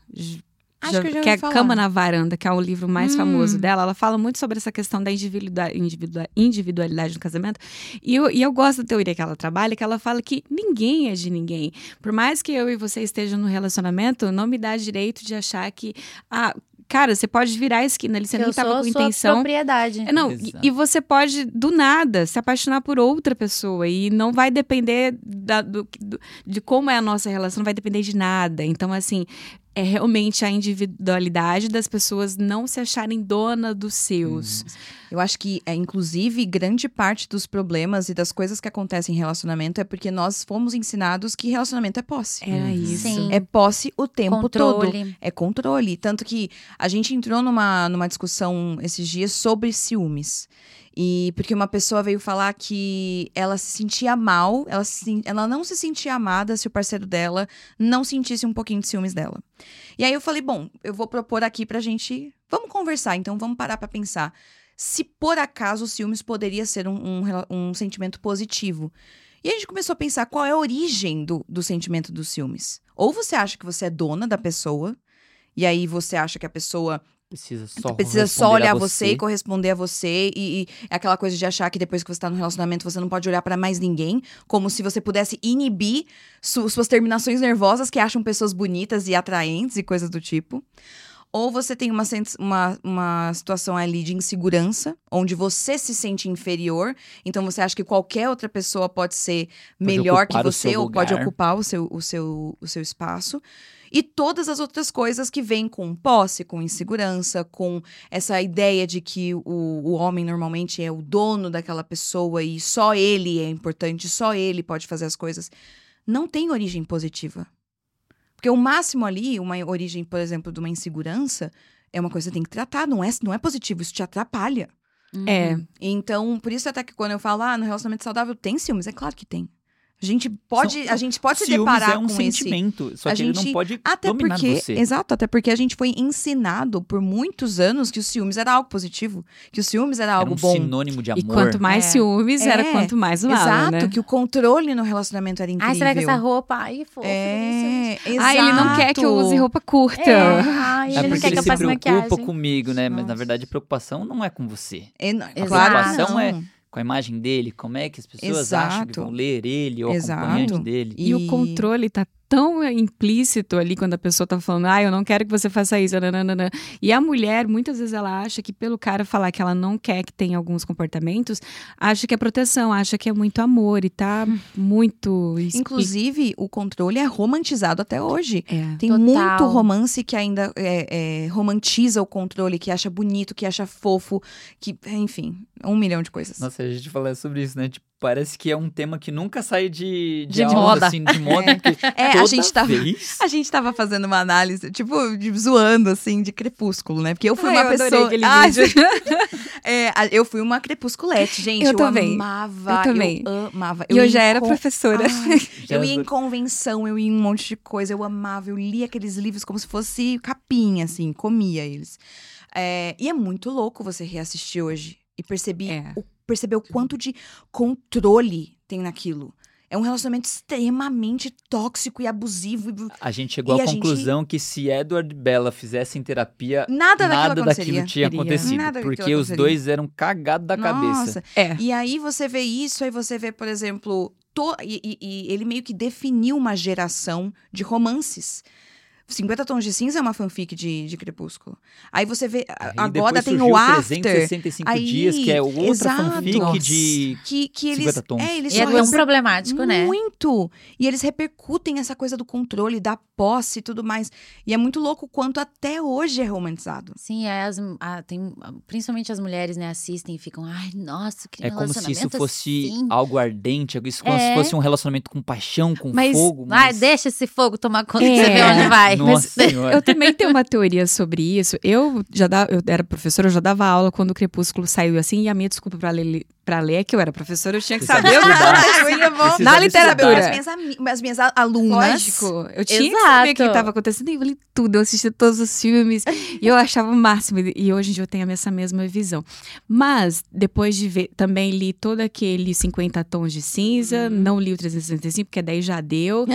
D: Acho que eu já
A: que é
D: ouvi falar.
A: Cama na Varanda, que é o livro mais
B: Hum.
A: famoso dela. Ela fala muito sobre essa questão da individua- individua- individualidade no casamento. E eu, e eu gosto da teoria que ela trabalha, que ela fala que ninguém é de ninguém. Por mais que eu e você estejam no relacionamento, não me dá direito de achar que. Ah, cara, você pode virar a esquina ali, você
B: Que
A: nem estava
B: sou
A: com
B: sua
A: intenção.
B: propriedade.
A: É, Não, e, e você pode, do nada, se apaixonar por outra pessoa. E não vai depender da- do- do- de como é a nossa relação, não vai depender de nada. Então, assim, é realmente a individualidade das pessoas não se acharem dona dos seus.
C: Hum.
D: Eu acho que, é, inclusive, grande parte dos problemas e das coisas que acontecem em relacionamento é porque nós fomos ensinados que relacionamento é posse.
A: Era
C: Uhum.
A: isso.
B: Sim.
D: É posse o tempo todo.
B: Controle.
D: É controle. Tanto que a gente entrou numa, numa discussão esses dias sobre ciúmes. E porque uma pessoa veio falar que ela se sentia mal, ela, se ela não se sentia amada se o parceiro dela não sentisse um pouquinho de ciúmes dela. E aí eu falei, bom, eu vou propor aqui pra gente. Vamos conversar, então vamos parar pra pensar. Se por acaso o ciúmes poderia ser um, um, um sentimento positivo. E a gente começou a pensar qual é a origem do, do sentimento dos ciúmes. Ou você acha que você é dona da pessoa, e aí você acha que a pessoa
C: Precisa só
D: precisa só olhar você e corresponder a você. E, e é aquela coisa de achar que depois que você tá no relacionamento, você não pode olhar pra mais ninguém. Como se você pudesse inibir su- suas terminações nervosas que acham pessoas bonitas e atraentes e coisas do tipo. Ou você tem uma, uma, uma situação ali de insegurança, onde você se sente inferior, então você acha que qualquer outra pessoa pode ser melhor que você, ou pode ocupar o seu, o, seu, o seu espaço. E todas as outras coisas que vêm com posse, com insegurança, com essa ideia de que o, o homem normalmente é o dono daquela pessoa e só ele é importante, só ele pode fazer as coisas. Não tem origem positiva. Porque o máximo ali, uma origem, por exemplo, de uma insegurança, é uma coisa que você tem que tratar, não é, não é positivo, isso te atrapalha.
B: Uhum.
A: É.
D: Então, por isso até que quando eu falo, ah, no relacionamento saudável tem ciúmes, é claro que tem. A gente pode,
C: São-
D: a gente pode se deparar
C: é um
D: com esse
C: sentimento, só
D: A
C: que ele
D: gente-
C: não pode
D: até
C: dominar
D: porque,
C: você.
D: exato, até porque a gente foi ensinado por muitos anos que o ciúmes era algo positivo, que o ciúmes era
C: Era
D: algo
C: um
D: bom.
C: sinônimo de amor.
A: E quanto mais
B: É.
A: ciúmes, era
D: É,
A: quanto mais mal,
D: Exato,
A: né?
D: que o controle no relacionamento era incrível.
B: Ai, vai com essa roupa? Ai, fofa.
D: É, exato.
A: Ah, ele não quer que eu use roupa curta.
B: É, ai,
C: É
B: ele não
C: porque
B: quer que
C: ele
B: eu
C: se
B: passe
C: preocupa
B: maquiagem.
C: comigo, né? Mas na
B: Nossa.
C: verdade a preocupação não é com você.
D: É, não,
B: Exato.
D: claro,
C: Preocupação
D: não.
C: é Com a imagem dele, como é que as pessoas acham que
D: Exato.
C: vão ler ele ou
D: Exato.
C: acompanhante dele.
A: E, o controle tá tão implícito ali quando a pessoa tá falando, ah, eu não quero que você faça isso. nananana. E a mulher, muitas vezes, ela acha que pelo cara falar que ela não quer que tenha alguns comportamentos, acha que é proteção, acha que é muito amor e tá muito.
D: Inclusive, o controle é romantizado até hoje.
A: É.
D: Tem
B: Total.
D: muito romance que ainda é, é, romantiza o controle, que acha bonito, que acha fofo, que, enfim, um milhão de coisas.
C: Nossa, a gente fala sobre isso, né? Tipo, parece que é um tema que nunca sai de, de,
B: De
C: alta,
B: moda.
C: assim, de moda. [laughs] porque
D: É, a
C: toda
D: gente tava-
C: vez-
D: A gente tava fazendo uma análise, tipo, de- zoando, assim, de crepúsculo, né? Porque eu fui
A: Ai,
D: uma
A: eu adorei
D: pessoa.
A: aquele vídeo. [laughs]
D: é, eu fui uma crepusculete, gente.
A: Eu
D: Eu,
A: também.
D: amava.
A: Eu também.
D: Eu amava.
A: E eu [laughs]
D: ia
A: já era
D: con-
A: professora.
D: Ai,
C: Já
D: eu ia em convenção, eu ia em um monte de coisa, eu amava, eu lia aqueles livros como se fosse capinha, assim, comia eles. É, e é muito louco você reassistir hoje e perceber,
A: É.
D: o, perceber o quanto de controle tem naquilo. É um relacionamento extremamente tóxico e abusivo. e
C: A gente chegou
D: E
C: à
D: a gente-
C: conclusão que se Edward e Bella fizessem terapia,
D: Nada daquilo
C: nada daquilo tinha
A: Queria.
C: acontecido.
D: Nada daquilo
C: porque os dois eram cagados da cabeça.
D: Nossa.
A: É.
D: E aí você vê isso, aí você vê, por exemplo, to- e, e- e ele meio que definiu uma geração de romances. 50 Tons de Cinza é uma fanfic de, de Crepúsculo. Aí você vê, a- agora tem o After,
C: 365
D: Aí,
C: dias, que é outra
D: exato.
C: fanfic
A: Nossa.
C: de
D: que, que eles...
C: 50 tons.
D: É, eles
B: E é tão
D: reper-
B: problemático, né?
D: Muito! E eles repercutem essa coisa do controle, da posse e tudo mais. E é muito louco o quanto até hoje é romantizado.
B: Sim, aí as, a- tem, principalmente as mulheres, né, assistem e ficam, ai, nossa, que
C: É como se isso fosse
B: assim."
C: algo ardente, isso como se
B: É.
C: fosse um relacionamento com paixão, com
A: Mas-
C: fogo.
B: Ai,
C: Mas...
B: deixa esse fogo tomar conta,
A: É.
B: você vê onde vai.
C: Nossa [laughs] senhora.
A: Eu também tenho uma teoria sobre isso. Eu já da, eu era professora, eu já dava aula quando o Crepúsculo saiu assim, e a minha desculpa pra ler, pra ler é que eu era professora, eu tinha que saber o que
C: Precisava
A: na literatura.
D: As minhas, as minhas alunas...
A: Lógico, eu tinha que saber o que
B: Exato.
A: estava acontecendo. E eu li tudo, eu assisti todos os filmes e eu achava o máximo. E hoje em dia eu tenho essa mesma visão. Mas, depois de ver, também li todo aquele 50 Tons de Cinza, não li o 365, porque daí já deu. [laughs]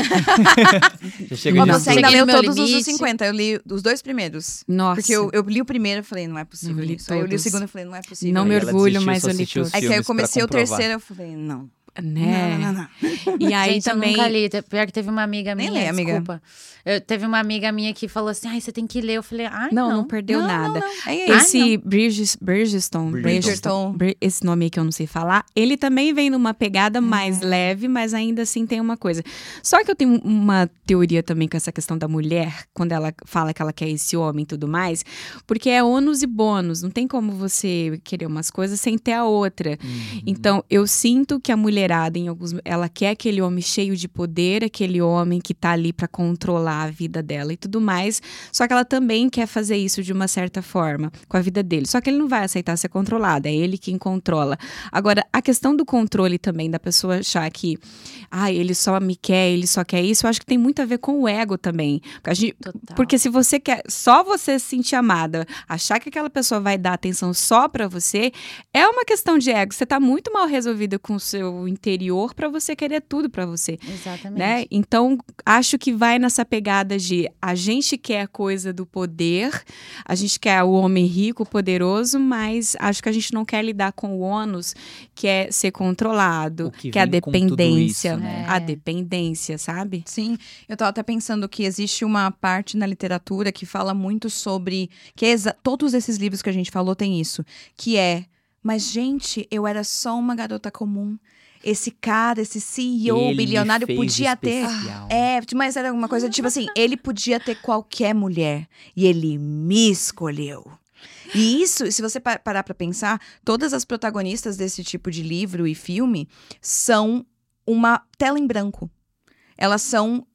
C: Já chega de
D: você ainda leu todos os
B: limite.
D: 50, eu li os dois primeiros.
A: Nossa.
D: Porque eu, eu li o primeiro e falei, não é possível
A: Eu li
D: eu li o segundo e falei, não é possível.
A: Não me orgulho,
C: desistiu,
A: mas eu li
C: os
A: todos.
D: Aí eu comecei o terceiro eu falei, não.
A: Né?
D: Não, não, não.
A: E aí
B: Gente,
A: também.
B: eu nunca li. Pior que teve uma amiga
D: Nem
B: minha,
D: lê, amiga.
B: desculpa. Eu, teve uma amiga minha que falou assim, ai, você tem que ler. Eu falei, ai,
A: Não,
B: não.
A: não, perdeu
D: Não,
A: nada.
D: não, não. É.
A: Esse Bridges, Bridgestone,
C: Bridgerton.
A: Bri- esse nome aí que eu não sei falar, ele também vem numa pegada mais leve, mas ainda assim tem uma coisa. Só que eu tenho uma teoria também com essa questão da mulher, quando ela fala que ela quer esse homem e tudo mais, porque é ônus e bônus, não tem como você querer umas coisas sem ter a outra.
C: Uhum.
A: Então, eu sinto que a em alguns, ela quer aquele homem cheio de poder, aquele homem que tá ali pra controlar a vida dela e tudo mais. Só que ela também quer fazer isso de uma certa forma com a vida dele. Só que ele não vai aceitar ser controlado, é ele quem controla. Agora, a questão do controle também, da pessoa achar que, ah, ele só me quer, ele só quer isso, eu acho que tem muito a ver com o ego também. Porque, gente- porque se você quer só você se sentir amada, achar que aquela pessoa vai dar atenção só pra você, é uma questão de ego. Você tá muito mal resolvida com o seu interior pra você querer tudo pra você,
B: Exatamente.
A: né? Então, acho que vai nessa pegada de a gente quer a coisa do poder, a gente quer o homem rico, poderoso, mas acho que a gente não quer lidar com o ônus que é ser controlado,
C: O que
A: que, é a dependência,
C: isso, né?
A: a
B: É.
A: dependência, sabe?
D: Sim, eu tava até pensando que existe uma parte na literatura que fala muito sobre. que é todos esses livros que a gente falou tem isso. Que é. Mas, gente, eu era só uma garota comum. Esse cara, esse CEO
C: Ele
D: bilionário podia ter.
C: especial.
D: É, mas era uma coisa tipo assim: ele podia ter qualquer mulher. E ele me escolheu. E isso, se você pa- parar pra pensar, todas as protagonistas desse tipo de livro e filme são uma tela em branco. Elas são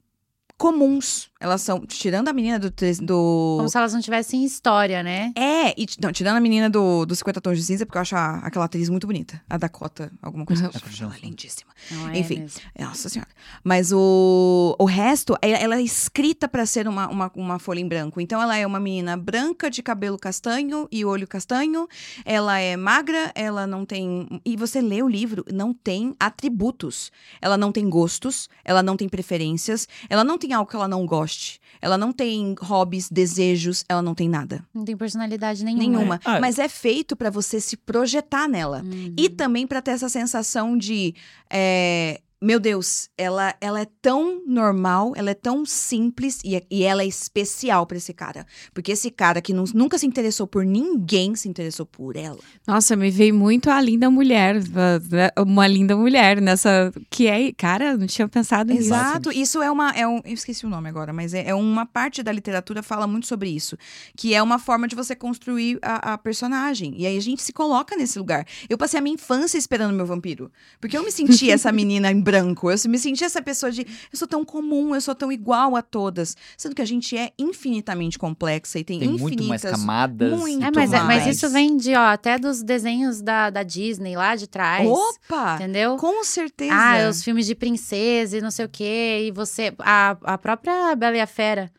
D: comuns. Elas são. Tirando a menina do. do...
B: Como se elas não tivessem história, né?
D: É, e, não, tirando a menina do, do 50 Tons de Cinza, porque eu acho a- aquela atriz muito bonita. A Dakota, alguma coisa.
C: Dakota
D: Ela é
C: Johnson.
D: lindíssima.
B: Não é
D: Enfim.
B: mesmo.
D: Nossa senhora. Mas o, o resto, ela, ela é escrita pra ser uma, uma, uma folha em branco. Então ela é uma menina branca de cabelo castanho e olho castanho. Ela é magra, ela não tem. E você lê o livro, não tem atributos. Ela não tem gostos, ela não tem preferências, ela não tem algo que ela não goste. Ela não tem hobbies, desejos, ela não tem nada.
B: Não tem personalidade nenhuma.
D: Nenhuma.
C: Ah,
D: Mas é feito pra você se projetar nela.
B: Uhum.
D: E também pra ter essa sensação de. é, meu Deus, ela, ela é tão normal, ela é tão simples e, e ela é especial pra esse cara. Porque esse cara que nu- nunca se interessou por ninguém se interessou por ela.
A: Nossa, me veio muito a linda mulher, uma linda mulher nessa que é, cara, não tinha pensado nisso.
D: Exato. Isso é uma. É um, eu esqueci o nome agora, mas é, é uma parte da literatura fala muito sobre isso. Que é uma forma de você construir a, a personagem. E aí a gente se coloca nesse lugar. Eu passei a minha infância esperando meu vampiro. Porque eu me sentia [laughs] essa menina em branco. Eu me sentia essa pessoa de. Eu sou tão comum, eu sou tão igual a todas. Sendo que a gente é infinitamente complexa e tem,
C: Tem
D: infinitas.
C: muito mais camadas.
D: muito
B: É, mas, é- mas
D: mais.
B: isso vem de, ó, até dos desenhos da, da Disney lá de trás.
D: Opa!
B: Entendeu?
D: Com certeza.
B: Ah, os filmes de princesa e não sei o quê. E você. A, a própria Bela e a Fera.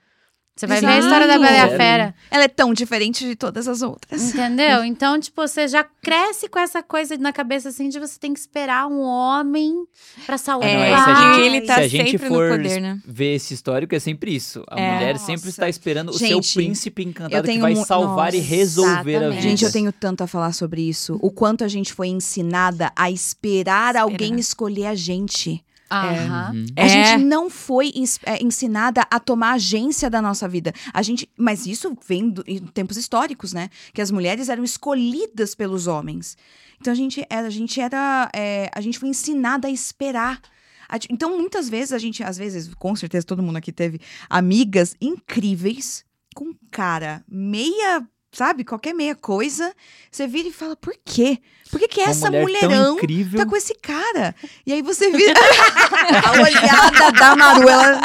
B: Você vai ver a história da Bela e a
C: Exato.
B: Fera.
D: Ela é tão diferente de todas as outras.
B: Entendeu? Então, tipo, você já cresce com essa coisa na cabeça assim de você tem que esperar um homem pra salvar.
C: É,
A: É,
C: se a gente-
A: ele tá
C: se a gente
A: sempre
C: for
A: no poder, né?
C: ver esse histórico, é sempre isso. A
A: É.
C: mulher
D: Nossa.
C: sempre está esperando o seu
D: Gente,
C: príncipe encantado que
D: tenho
C: vai salvar e
D: Nossa,
C: resolver a
B: exatamente.
C: vida.
D: Gente, eu tenho tanto a falar sobre isso. O quanto a gente foi ensinada a esperar alguém escolher a gente.
B: Aham.
C: Uhum.
D: A
A: É.
D: gente não foi é, ensinada a tomar agência da nossa vida. A gente, mas isso vem do- em tempos históricos, né? Que as mulheres eram escolhidas pelos homens. Então a gente era, a gente era, é, a gente foi ensinada a esperar. A Então muitas vezes a gente, às vezes, com certeza todo mundo aqui teve amigas incríveis com cara meia Sabe, qualquer meia coisa, você vira e fala, por quê? Por que, que essa
C: mulher
D: mulherão tá com esse cara? E aí você vira. [laughs] [laughs] a olhada da Maru, ela.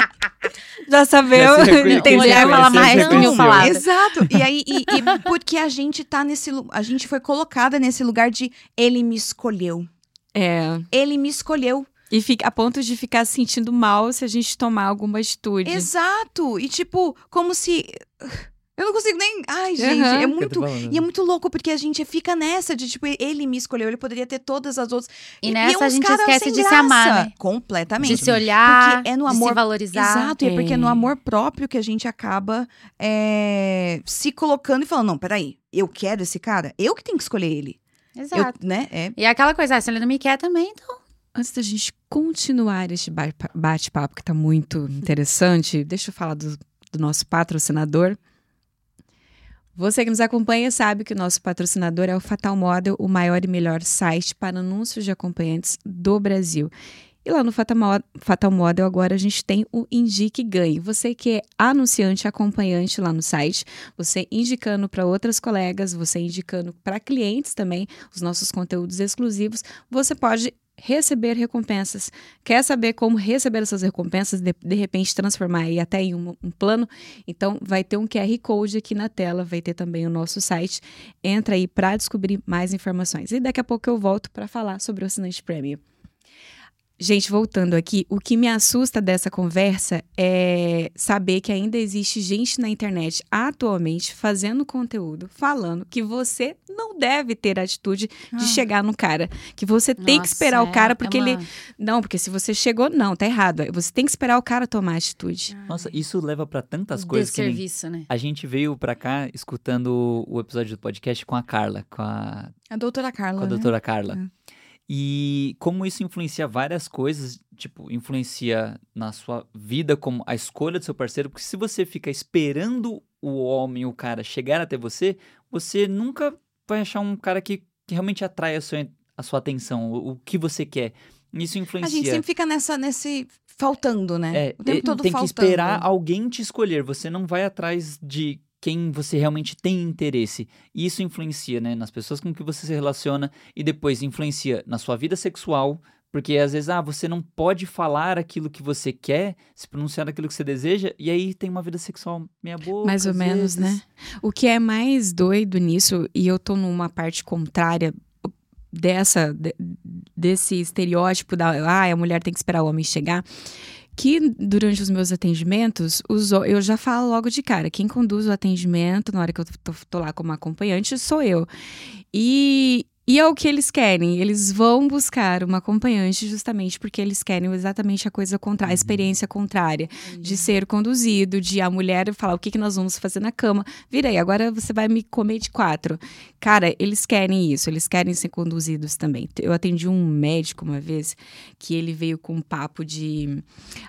A: Já sabeu,
C: reconheceu,
A: entendeu?
B: Mulher fala mais que mil palavras.
D: Exato. E aí, e, e porque a gente tá nesse. A gente foi colocada nesse lugar de ele me escolheu.
A: É.
D: Ele me escolheu.
A: E fica a ponto de ficar se sentindo mal se a gente tomar alguma atitude.
D: Exato. E tipo, como se. Eu não consigo nem. Ai, gente,
A: Aham.
D: é
C: eu
D: muito. E é muito louco, porque a gente fica nessa de, tipo, ele me escolheu, ele poderia ter todas as outras.
B: E nessa a
D: uns
B: gente esquece de se amar, né?
D: Completamente.
B: De se olhar,
D: Porque é no
B: de
D: amor-
B: se valorizar.
D: Exato, e é porque é no
A: É.
D: amor próprio que a gente acaba é, se colocando e falando: não, peraí, eu quero esse cara, eu que tenho que escolher ele. Eu,
B: Exato.
D: né? É.
B: E aquela coisa, ah, se ele não me quer também, então
A: Antes da gente continuar este ba- bate-papo que está muito interessante, deixa eu falar do, do nosso patrocinador. Você que nos acompanha sabe que o nosso patrocinador é o Fatal Model, o maior e melhor site para anúncios de acompanhantes do Brasil. E lá no Fatal Mo- Fatal Model agora a gente tem o Indique Ganhe. Você que é anunciante, acompanhante lá no site, você indicando para outras colegas, você indicando para clientes também os nossos conteúdos exclusivos, você pode receber recompensas. Quer saber como receber essas recompensas, de, de repente transformar aí até em um, um plano? Então vai ter um QR Code aqui na tela, vai ter também o nosso site. Entra aí para descobrir mais informações. E daqui a pouco eu volto para falar sobre o assinante prêmio. Gente, voltando aqui, o que me assusta dessa conversa é saber que ainda existe gente na internet atualmente fazendo conteúdo, falando que você não deve ter a atitude de
D: Ah.
A: chegar no cara. Que você tem que
B: Nossa,
A: esperar o
B: é-
A: cara
B: é
A: porque
B: uma-
A: ele. Não, porque se você chegou, não, tá errado. Você tem que esperar o cara tomar atitude.
C: Nossa, isso leva pra tantas coisas que nem...
B: Desserviço, né?
C: A gente veio pra cá escutando o episódio do podcast com a Carla, com a,
D: A doutora Carla.
C: com a
D: né?
C: doutora Carla.
A: É.
C: E como isso influencia várias coisas, tipo, influencia na sua vida, como a escolha do seu parceiro, porque se você fica esperando o homem, o cara, chegar até você, você nunca vai achar um cara que, que realmente atrai a sua, a sua atenção, o, o que você quer. Isso
D: A
C: influencia.
D: gente sempre fica nessa, nesse faltando, né?
C: É,
D: o tempo todo
C: tem
D: faltando.
C: que esperar alguém te escolher. Você não vai atrás de quem você realmente tem interesse. E isso influencia, né, nas pessoas com que você se relaciona e depois influencia na sua vida sexual, porque às vezes ah, você não pode falar aquilo que você quer, se pronunciar aquilo que você deseja, e aí tem uma vida sexual meia boa.
A: Mais ou menos, né? O que é mais doido nisso, e eu tô numa parte contrária dessa de- desse estereótipo da ah, a mulher tem que esperar o homem chegar, que durante os meus atendimentos, os eu já falo logo de cara, quem conduz o atendimento na hora que eu tô, tô lá como acompanhante sou eu. E e é o que eles querem. Eles vão buscar uma acompanhante justamente porque eles querem exatamente a coisa contrária, a experiência contrária de ser conduzido, de a mulher falar o que, que nós vamos fazer na cama. Vira aí, agora você vai me comer de quatro. Cara, eles querem isso, eles querem ser conduzidos também. Eu atendi um médico uma vez que ele veio com um papo de.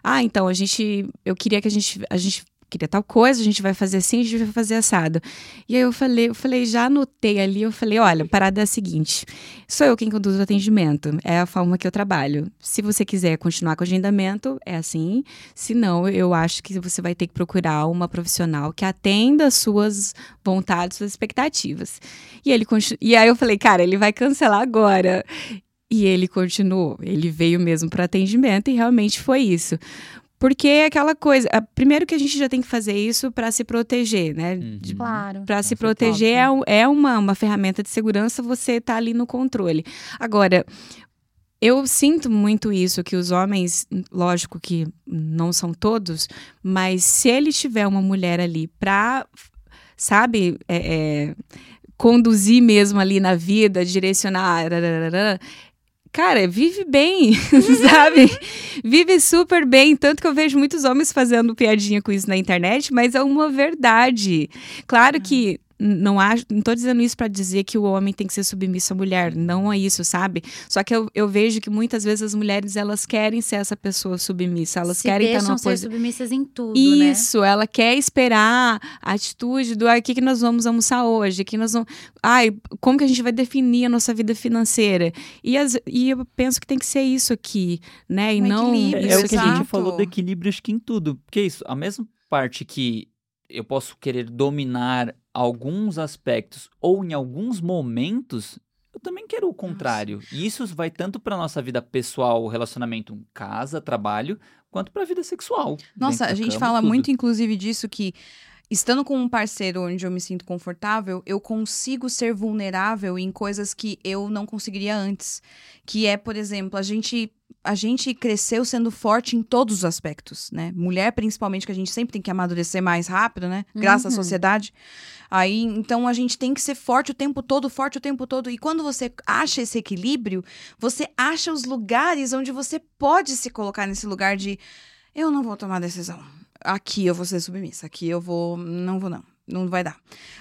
A: Ah, então a gente. Eu queria que a gente. A gente queria tal coisa, a gente vai fazer assim, a gente vai fazer assado. E aí eu falei, eu falei, já anotei ali, eu falei, olha, a parada é a seguinte, sou eu quem conduz o atendimento, é a forma que eu trabalho. Se você quiser continuar com o agendamento, é assim. Se não, eu acho que você vai ter que procurar uma profissional que atenda as suas vontades, suas expectativas. E ele e aí eu falei, cara, ele vai cancelar agora. E ele continuou, ele veio mesmo para atendimento e realmente foi isso. Porque é aquela coisa, a- primeiro que a gente já tem que fazer isso para se proteger, né?
C: Uhum.
A: De-
B: Claro.
A: Para se proteger é, é uma, uma ferramenta de segurança, você tá ali no controle. Agora, eu sinto muito isso, que os homens, lógico que não são todos, mas se ele tiver uma mulher ali pra, sabe, é, é, conduzir mesmo ali na vida, direcionar, cara, vive bem, [laughs] [laughs] sabe? Vive super bem. Tanto que eu vejo muitos homens fazendo piadinha com isso na internet, mas é uma verdade. Claro que não acho, não tô dizendo isso para dizer que o homem tem que ser submisso à mulher, não é isso, sabe? Só que eu, eu vejo que muitas vezes as mulheres elas querem ser essa pessoa submissa, elas
B: Se
A: querem estar numa
B: ser
A: posição
B: submissas em tudo, né?
A: isso, ela quer esperar a atitude do ah, o que, que nós vamos almoçar hoje, que nós vamos. Ai, como que a gente vai definir a nossa vida financeira? E, as, e eu penso que tem que ser isso aqui, né? E
D: Um
A: não
D: equilíbrio,
C: É, é o
A: isso
C: que a gente falou do equilíbrio, acho que em tudo. Porque é isso, a mesma parte que eu posso querer dominar alguns aspectos ou em alguns momentos, eu também quero o contrário. E isso vai tanto para nossa vida pessoal, relacionamento casa, trabalho, quanto para a vida sexual.
D: Nossa, a gente
C: cama,
D: fala
C: tudo.
D: muito, inclusive, disso que estando com um parceiro onde eu me sinto confortável, eu consigo ser vulnerável em coisas que eu não conseguiria antes. Que é, por exemplo, a gente. A gente cresceu sendo forte em todos os aspectos, né? Mulher, principalmente, que a gente sempre tem que amadurecer mais rápido, né? Graças à
B: Uhum.
D: sociedade. Aí, então, a gente tem que ser forte o tempo todo, forte o tempo todo. E quando você acha esse equilíbrio, você acha os lugares onde você pode se colocar nesse lugar de eu não vou tomar decisão. Aqui eu vou ser submissa, aqui eu vou. Não vou, não. não vai dar.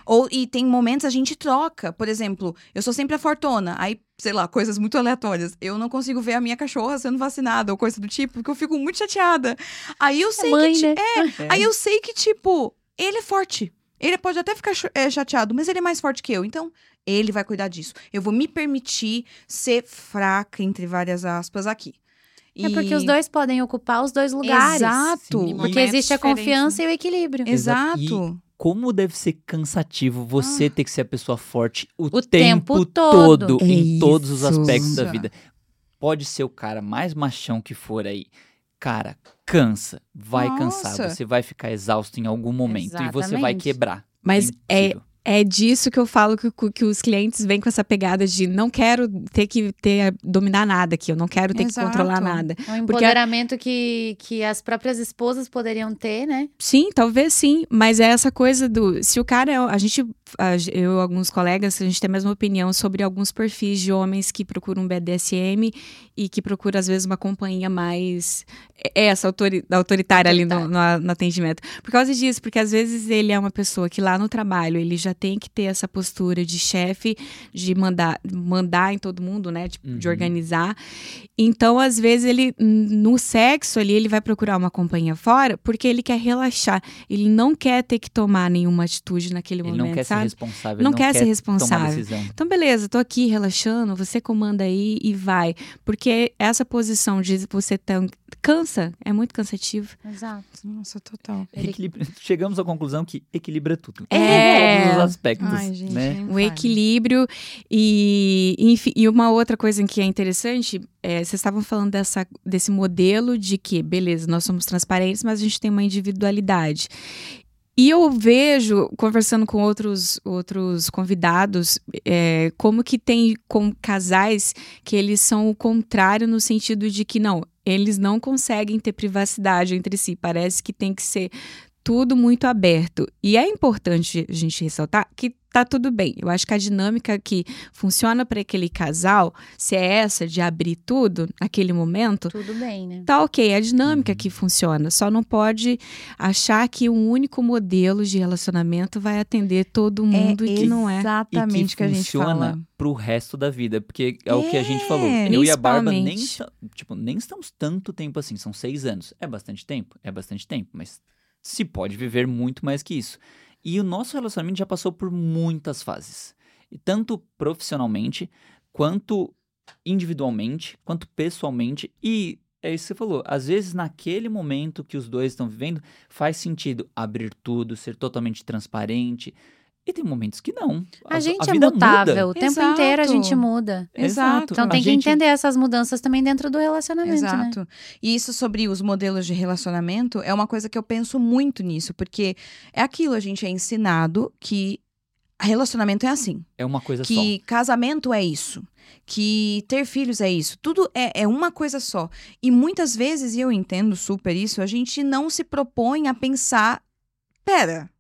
D: Ou, e tem momentos a gente troca. Por exemplo, eu sou sempre a fortuna. Aí, sei lá, coisas muito aleatórias. Eu não consigo ver a minha cachorra sendo vacinada ou coisa do tipo, porque eu fico muito chateada. Aí eu sei
B: mãe,
D: que.
B: né? [laughs]
D: É, aí eu sei que, tipo, ele é forte. Ele pode até ficar é, chateado, mas ele é mais forte que eu. Então, ele vai cuidar disso. Eu vou me permitir ser fraca, entre várias aspas, aqui.
B: É porque
D: E-
B: os dois podem ocupar os dois lugares.
D: Exato.
C: Sim,
B: Porque
C: E-
B: existe a
D: Momentos
B: confiança e o equilíbrio.
C: Exato.
D: Exato.
C: Como deve ser cansativo você ter que ser a pessoa forte o,
B: O
C: tempo,
B: tempo
C: todo,
B: todo.
C: em todos os aspectos da vida. Pode ser o cara mais machão que for aí. Cara, cansa. Vai cansar.
D: Nossa.
C: Você vai ficar exausto em algum momento e você vai
B: Exatamente.
C: quebrar.
A: Mas é. É disso que eu falo que, que os clientes vêm com essa pegada de não quero ter que ter, dominar nada aqui, eu não quero ter
D: Exato.
A: que controlar nada.
B: É um empoderamento que, que as próprias esposas poderiam ter, né?
A: Sim, talvez sim, mas é essa coisa do. Se o cara é. A gente. Eu e alguns colegas, a gente tem a mesma opinião sobre alguns perfis de homens que procuram BDSM e que procuram, às vezes, uma companhia mais. é Essa autori- autoritária ali no, no- no atendimento. Por causa disso, porque às vezes ele é uma pessoa que lá no trabalho ele já tem que ter essa postura de chefe, de mandar, mandar em todo mundo, né? De
C: Uhum.
A: organizar. Então, às vezes, ele, no sexo ali, ele vai procurar uma companhia fora porque ele quer relaxar. Ele não quer ter que tomar nenhuma atitude naquele
C: Ele
A: momento,
C: não quer ser
A: sabe?
C: responsável.
A: Não
C: ele
A: quer ser
C: tomar
A: responsável.
C: decisão.
A: Então, beleza, tô aqui relaxando, você comanda aí e vai. Porque essa posição de você tão, cansa, é muito cansativo.
B: Exato.
D: Nossa, total.
C: Chegamos à conclusão que equilibra tudo.
A: É.
C: Todos os aspectos.
D: Ai, gente.
C: né?
A: O equilíbrio e, enfim, e uma outra coisa que é interessante, é, vocês estavam falando dessa, desse modelo de que, beleza, nós somos transparentes, mas a gente tem uma individualidade. E eu vejo, conversando com outros, outros convidados, é, como que tem com casais que eles são o contrário no sentido de que não, eles não conseguem ter privacidade entre si. Parece que tem que ser tudo muito aberto. E é importante a gente ressaltar que tá tudo bem. Eu acho que a dinâmica que funciona para aquele casal, se é essa de abrir tudo naquele momento,
B: Tudo bem, né?
A: tá ok, é a dinâmica
C: Uhum.
A: que funciona. Só não pode achar que um único modelo de relacionamento vai atender todo mundo e que não é.
D: exatamente
C: e
D: o
C: que,
D: que a gente
C: funciona
D: fala.
C: pro resto da vida. Porque é, o que a gente falou.
D: É,
C: Eu e a Barba nem, tipo, nem estamos tanto tempo assim. São seis anos. É bastante tempo? É bastante tempo. Mas se pode viver muito mais que isso. E o nosso relacionamento já passou por muitas fases. Tanto profissionalmente, quanto individualmente, quanto pessoalmente. E é isso que você falou. Às vezes, naquele momento que os dois estão vivendo, faz sentido abrir tudo, ser totalmente transparente. E tem momentos que não.
B: A, gente é
C: vida
B: mutável.
C: muda.
B: O tempo
D: Exato.
B: inteiro a gente muda.
D: Exato.
B: Então
C: A
B: tem que
C: gente-
B: entender essas mudanças também dentro do relacionamento, né?
D: Exato. E isso sobre os modelos de relacionamento é uma coisa que eu penso muito nisso, porque é aquilo, a gente é ensinado que relacionamento é assim.
C: É uma coisa
D: que casamento é isso, que ter filhos é isso. Tudo é, é uma coisa só. E muitas vezes, e eu entendo super isso, a gente não se propõe a pensar: pera,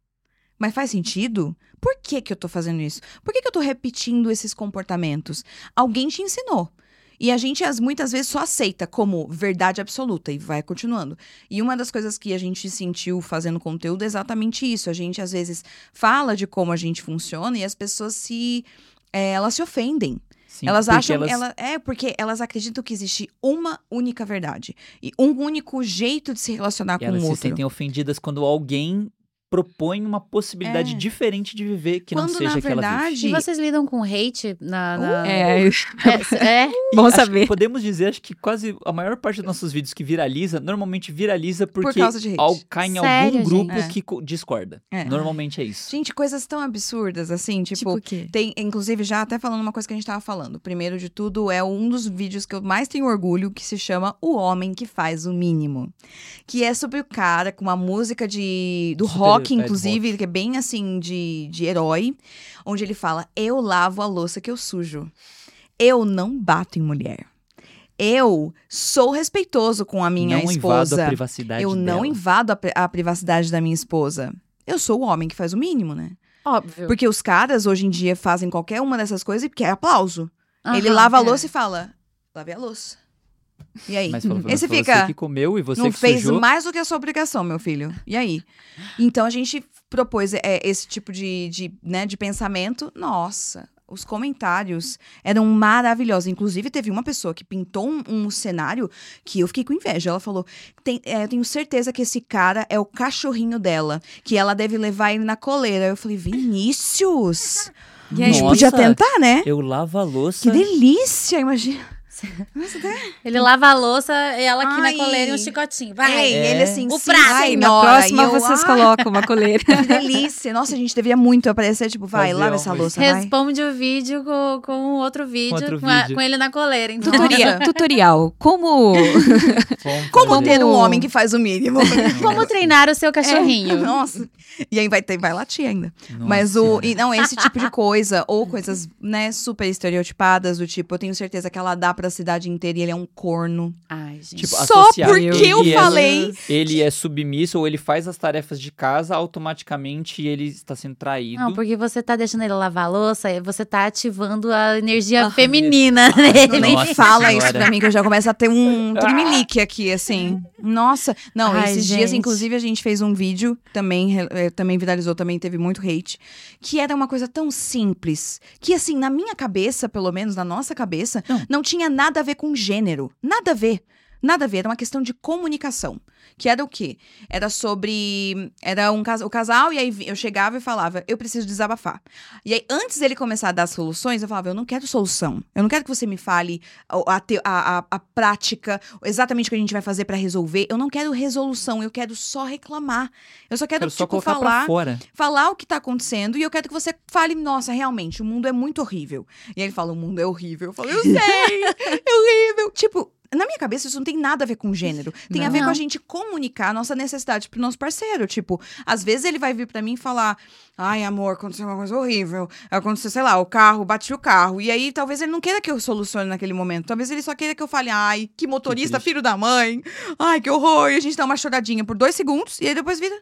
D: mas faz sentido? Por que, que eu tô fazendo isso? Por que, que eu tô repetindo esses comportamentos? Alguém te ensinou. E a gente as, muitas vezes só aceita como verdade absoluta e vai continuando. E uma das coisas que a gente sentiu fazendo conteúdo é exatamente isso. A gente às vezes fala de como a gente funciona e as pessoas se. é, elas se ofendem.
C: Sim,
D: elas acham.
C: elas-
D: Ela, é, porque elas acreditam que existe uma única verdade. E um único jeito de se relacionar com
C: elas
D: o
C: se
D: outro.
C: sentem ofendidas quando alguém propõe uma possibilidade
D: É.
C: diferente de viver que
D: Quando,
C: não seja
D: na
C: a que ela vive.
D: verdade-
B: E vocês lidam com hate na. na-
A: É,
B: É, é. [laughs]
A: bom saber.
C: podemos dizer, acho que quase a maior parte dos nossos vídeos que viraliza, normalmente viraliza porque
D: causa de hate.
C: ao- cai em
B: Sério,
C: algum grupo
D: gente?
C: que co- discorda.
D: É.
C: Normalmente é isso.
D: Gente, coisas tão absurdas assim, tipo.
A: Tipo o quê?
D: Tem, inclusive, já até falando uma coisa que a gente tava falando. Primeiro de tudo, é um dos vídeos que eu mais tenho orgulho, que se chama O Homem que Faz o Mínimo. Que é sobre o cara com uma música de do
C: Super
D: rock,
C: bad
D: inclusive, que é bem assim, de, de herói, onde ele fala: Eu lavo a louça que eu sujo. Eu não bato em mulher. Eu sou respeitoso com a minha
C: não invado
D: esposa.
C: a privacidade
D: Eu não
C: dela.
D: invado a, a privacidade da minha esposa. Eu sou o homem que faz o mínimo, né?
B: Óbvio.
D: Porque os caras hoje em dia fazem qualquer uma dessas coisas e quer aplauso. Ele lava a
B: é.
D: louça e fala: lavei a louça. E aí?
C: Mas falou,
D: Esse fica.
C: você que comeu e você
D: não
C: que
D: fez
C: sujou.
D: mais do que a sua obrigação, meu filho. E aí? Então a gente propôs é, esse tipo de, de, né, de pensamento, nossa, os comentários eram maravilhosos. Inclusive, teve uma pessoa que pintou um, um cenário que eu fiquei com inveja. Ela falou: Tem, é, tenho certeza que esse cara é o cachorrinho dela, que ela deve levar ele na coleira. Eu falei, Vinícius!
A: E
D: a gente
C: Nossa,
D: podia tentar, né?
C: Eu lavo a louça.
D: Que delícia, imagina. Até- [laughs]
B: Ele lava a louça e ela aqui
D: Ai.
B: na coleira e um chicotinho. Vai.
D: Ei,
C: É.
D: ele assim,
B: O
D: sim,
B: prato.
D: vai,
A: na próxima
D: eu,
A: vocês
D: ah,
A: colocam uma coleira. [laughs]
D: Que delícia. Nossa, a gente deveria muito aparecer, tipo, vai,
C: Fazer
D: lava essa louça, vai.
B: Responde o vídeo com, com outro vídeo,
C: outro
B: com, a-
C: vídeo.
B: com ele na coleira. Então,
A: Tutorial, [laughs] tutorial. Como
D: Como ter um homem que faz o mínimo.
B: como treinar o seu cachorrinho?
D: Nossa. E aí vai ter, vai latir ainda.
C: Nossa
D: Mas o. E não, esse tipo de coisa, ou coisas, né, super estereotipadas, do tipo, eu tenho certeza que ela dá pra cidade inteira e ele é um corno.
B: Ai, gente.
C: Tipo,
D: Só porque eu
C: é-
D: falei.
C: Ele é submisso ou ele faz as tarefas de casa, automaticamente ele está sendo traído.
B: Não, porque você tá deixando ele lavar a louça, e você tá ativando a energia
A: Ah,
B: feminina
D: Não
B: nele.
D: nem
C: Nossa
D: fala isso
C: Senhora.
D: pra mim, que eu já começo a ter um [laughs] trimelique aqui, assim. Nossa. Não,
B: Ai,
D: esses dias,
B: gente.
D: inclusive, a gente fez um vídeo, também, eh, também viralizou, também teve muito hate, que era uma coisa tão simples, que assim, na minha cabeça, pelo menos na nossa cabeça,
C: Não.
D: não tinha nada a ver com gênero. Nada a ver. Nada a ver, era uma questão de comunicação. Que era o quê? Era sobre. Era um cas- o casal, e aí eu chegava e falava, eu preciso desabafar. E aí, antes dele começar a dar soluções, eu falava, eu não quero solução. Eu não quero que você me fale a, a, a- a- prática, exatamente o que a gente vai fazer pra resolver. Eu não quero resolução, eu quero só reclamar. Eu só quero,
C: Quero só
D: tipo,
C: colocar
D: falar falar o que tá acontecendo e eu quero que você fale, nossa, realmente, o mundo é muito horrível. E aí ele fala, o mundo é horrível. Eu falo, eu [laughs] sei, é horrível. Tipo, na minha cabeça isso não tem nada a ver com gênero. Tem a
A: Não.
D: ver com a gente comunicar a nossa necessidade pro nosso parceiro. Tipo, às vezes ele vai vir pra mim e falar, ai, amor, aconteceu uma coisa horrível. Aconteceu, sei lá, o carro, bati o carro. E aí talvez ele não queira que eu solucione naquele momento. Talvez ele só queira que eu fale, ai, que motorista,
C: triste.
D: filho da mãe. Ai, que horror. E a gente dá uma choradinha por dois segundos e aí depois vira,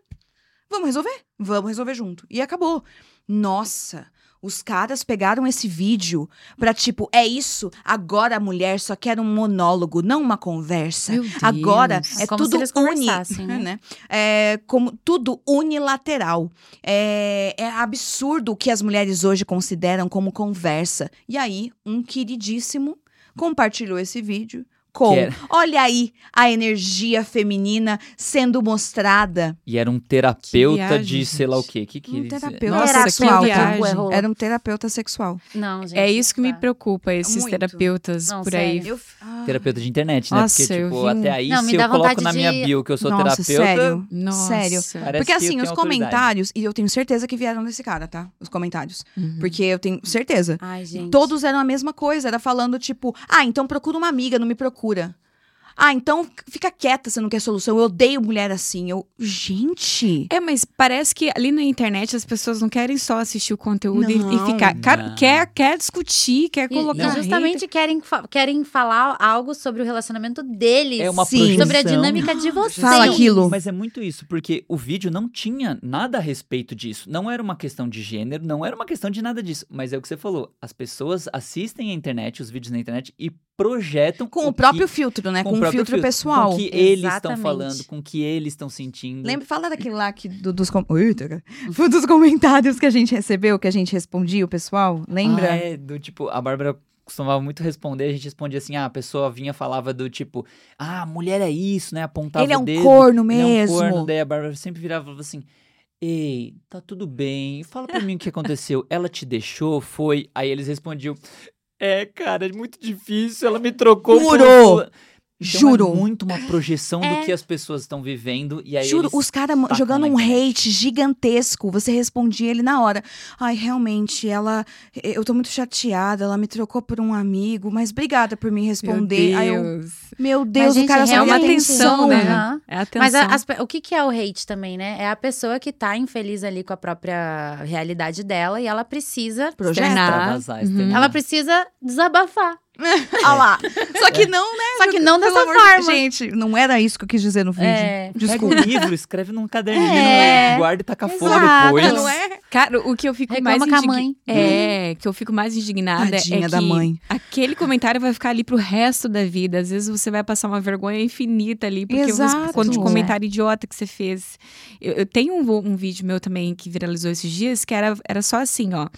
D: Vamos resolver? Vamos resolver junto. E acabou. Nossa, os caras pegaram esse vídeo pra tipo, é isso, agora a mulher só quer um monólogo, não uma conversa.
A: Meu Deus.
D: Agora é
B: Como se
D: tudo uni,
B: né? [laughs]
D: né? É como tudo unilateral. É, é absurdo o que as mulheres hoje consideram como conversa. E aí, um queridíssimo compartilhou esse vídeo com,
C: era-
D: olha aí a energia feminina sendo mostrada.
C: E era um terapeuta
A: viagem,
C: de sei lá o quê. Que que
D: Um
C: ele-
D: terapeuta
A: Nossa,
B: Terapeuta
D: sexual. tá? Era um terapeuta sexual.
B: Não, gente.
A: É isso que me preocupa, esses
D: Muito.
A: terapeutas
B: Não,
A: por aí.
B: sério.
D: Eu, ah,
C: Terapeuta de internet, né?
A: Nossa,
C: Porque, tipo, até aí,
B: Não,
C: se eu coloco na minha
B: de-
C: bio que eu sou
D: Nossa,
C: terapeuta,
D: sério.
A: Nossa.
D: Sério.
C: parece
D: Porque assim, os comentários, e eu tenho certeza que vieram desse cara, tá? Os comentários.
A: Uhum.
D: Porque eu tenho certeza.
B: Ai, gente.
D: Todos eram a mesma coisa, era falando tipo, ah, então procura uma amiga, não me procura. Ah, então fica quieta, você não quer solução. Eu odeio mulher assim. Eu, gente.
A: É, mas parece que ali na internet as pessoas não querem só assistir o conteúdo e- e,
D: Não.
A: ficar.
C: Não.
A: quer, quer discutir, quer
B: E,
A: colocar.
B: e justamente querem, fa- querem falar algo sobre o relacionamento deles.
C: É uma
D: Sim.
C: projeção.
B: Sobre a dinâmica de vocês.
D: Fala aquilo.
C: Mas é muito isso, porque o vídeo não tinha nada a respeito disso. Não era uma questão de gênero, não era uma questão de nada disso. Mas é o que você falou. As pessoas assistem a internet, os vídeos na internet, e projetam
D: Com o
C: que-
D: próprio filtro, né? Com,
C: o
D: o
C: próprio
D: filtro, pessoal.
C: Com o que eles estão
B: Exatamente.
C: falando, com o que eles estão sentindo.
D: Lembra, fala daquele lá que, do- dos, com... Dos comentários que a gente recebeu, que a gente respondia, o pessoal. Lembra?
C: Ah, é, do tipo, a Bárbara costumava muito responder, a gente respondia assim, ah, a pessoa vinha falava do tipo, ah, mulher é isso, né, apontava
D: Ele é
C: o
D: um
C: dedo,
D: corno
C: ele é um
D: mesmo.
C: corno, daí a Bárbara sempre virava e falava assim, ei, tá tudo bem, fala pra mim o que aconteceu, ela te deixou, foi? Aí eles respondiam, é, cara, é muito difícil, ela me trocou por
D: Juro.
C: tu." Então
D: Juro.
C: é muito uma projeção
B: É.
C: do que as pessoas estão vivendo, e aí
D: Juro, os caras jogando um hate gigantesco. Você respondia ele na hora. Ai, realmente, ela. Eu tô muito chateada, ela me trocou por um amigo, mas obrigada por me responder.
A: Meu
D: Aí eu,
A: Deus.
D: meu
B: Mas,
D: Deus,
B: gente,
D: o cara só quer
B: realmente-
D: atenção,
A: né?
B: Aham.
A: É atenção.
B: Mas a- as o que, que é o hate também, né? É a pessoa que tá infeliz ali com a própria realidade dela e ela precisa.
D: Projeta.
A: Externar.
C: Extravasar,
A: Uhum.
B: Ela precisa desabafar.
D: Olha [laughs] lá. Só que não, né?
B: Só que não
D: Pelo
B: dessa forma.
D: Gente, não era isso que eu quis dizer no vídeo.
B: É.
C: Pega
D: Desculpa.
C: um livro, escreve num caderninho,
B: É.
C: guarda e taca
B: Exato.
C: depois.
D: Não é?
A: Cara, o que eu fico
B: Reclama
A: mais
B: com a
A: indign-
B: mãe.
A: É, que eu fico mais indignada
D: Tadinha
A: é
D: da
A: que
D: mãe.
A: aquele comentário vai ficar ali pro resto da vida. Às vezes você vai passar uma vergonha infinita ali, porque você,
D: Exato.
A: quando de
B: É.
A: comentário idiota que você fez. Eu, eu tenho um, um vídeo meu também que viralizou esses dias, que era, era só assim, ó.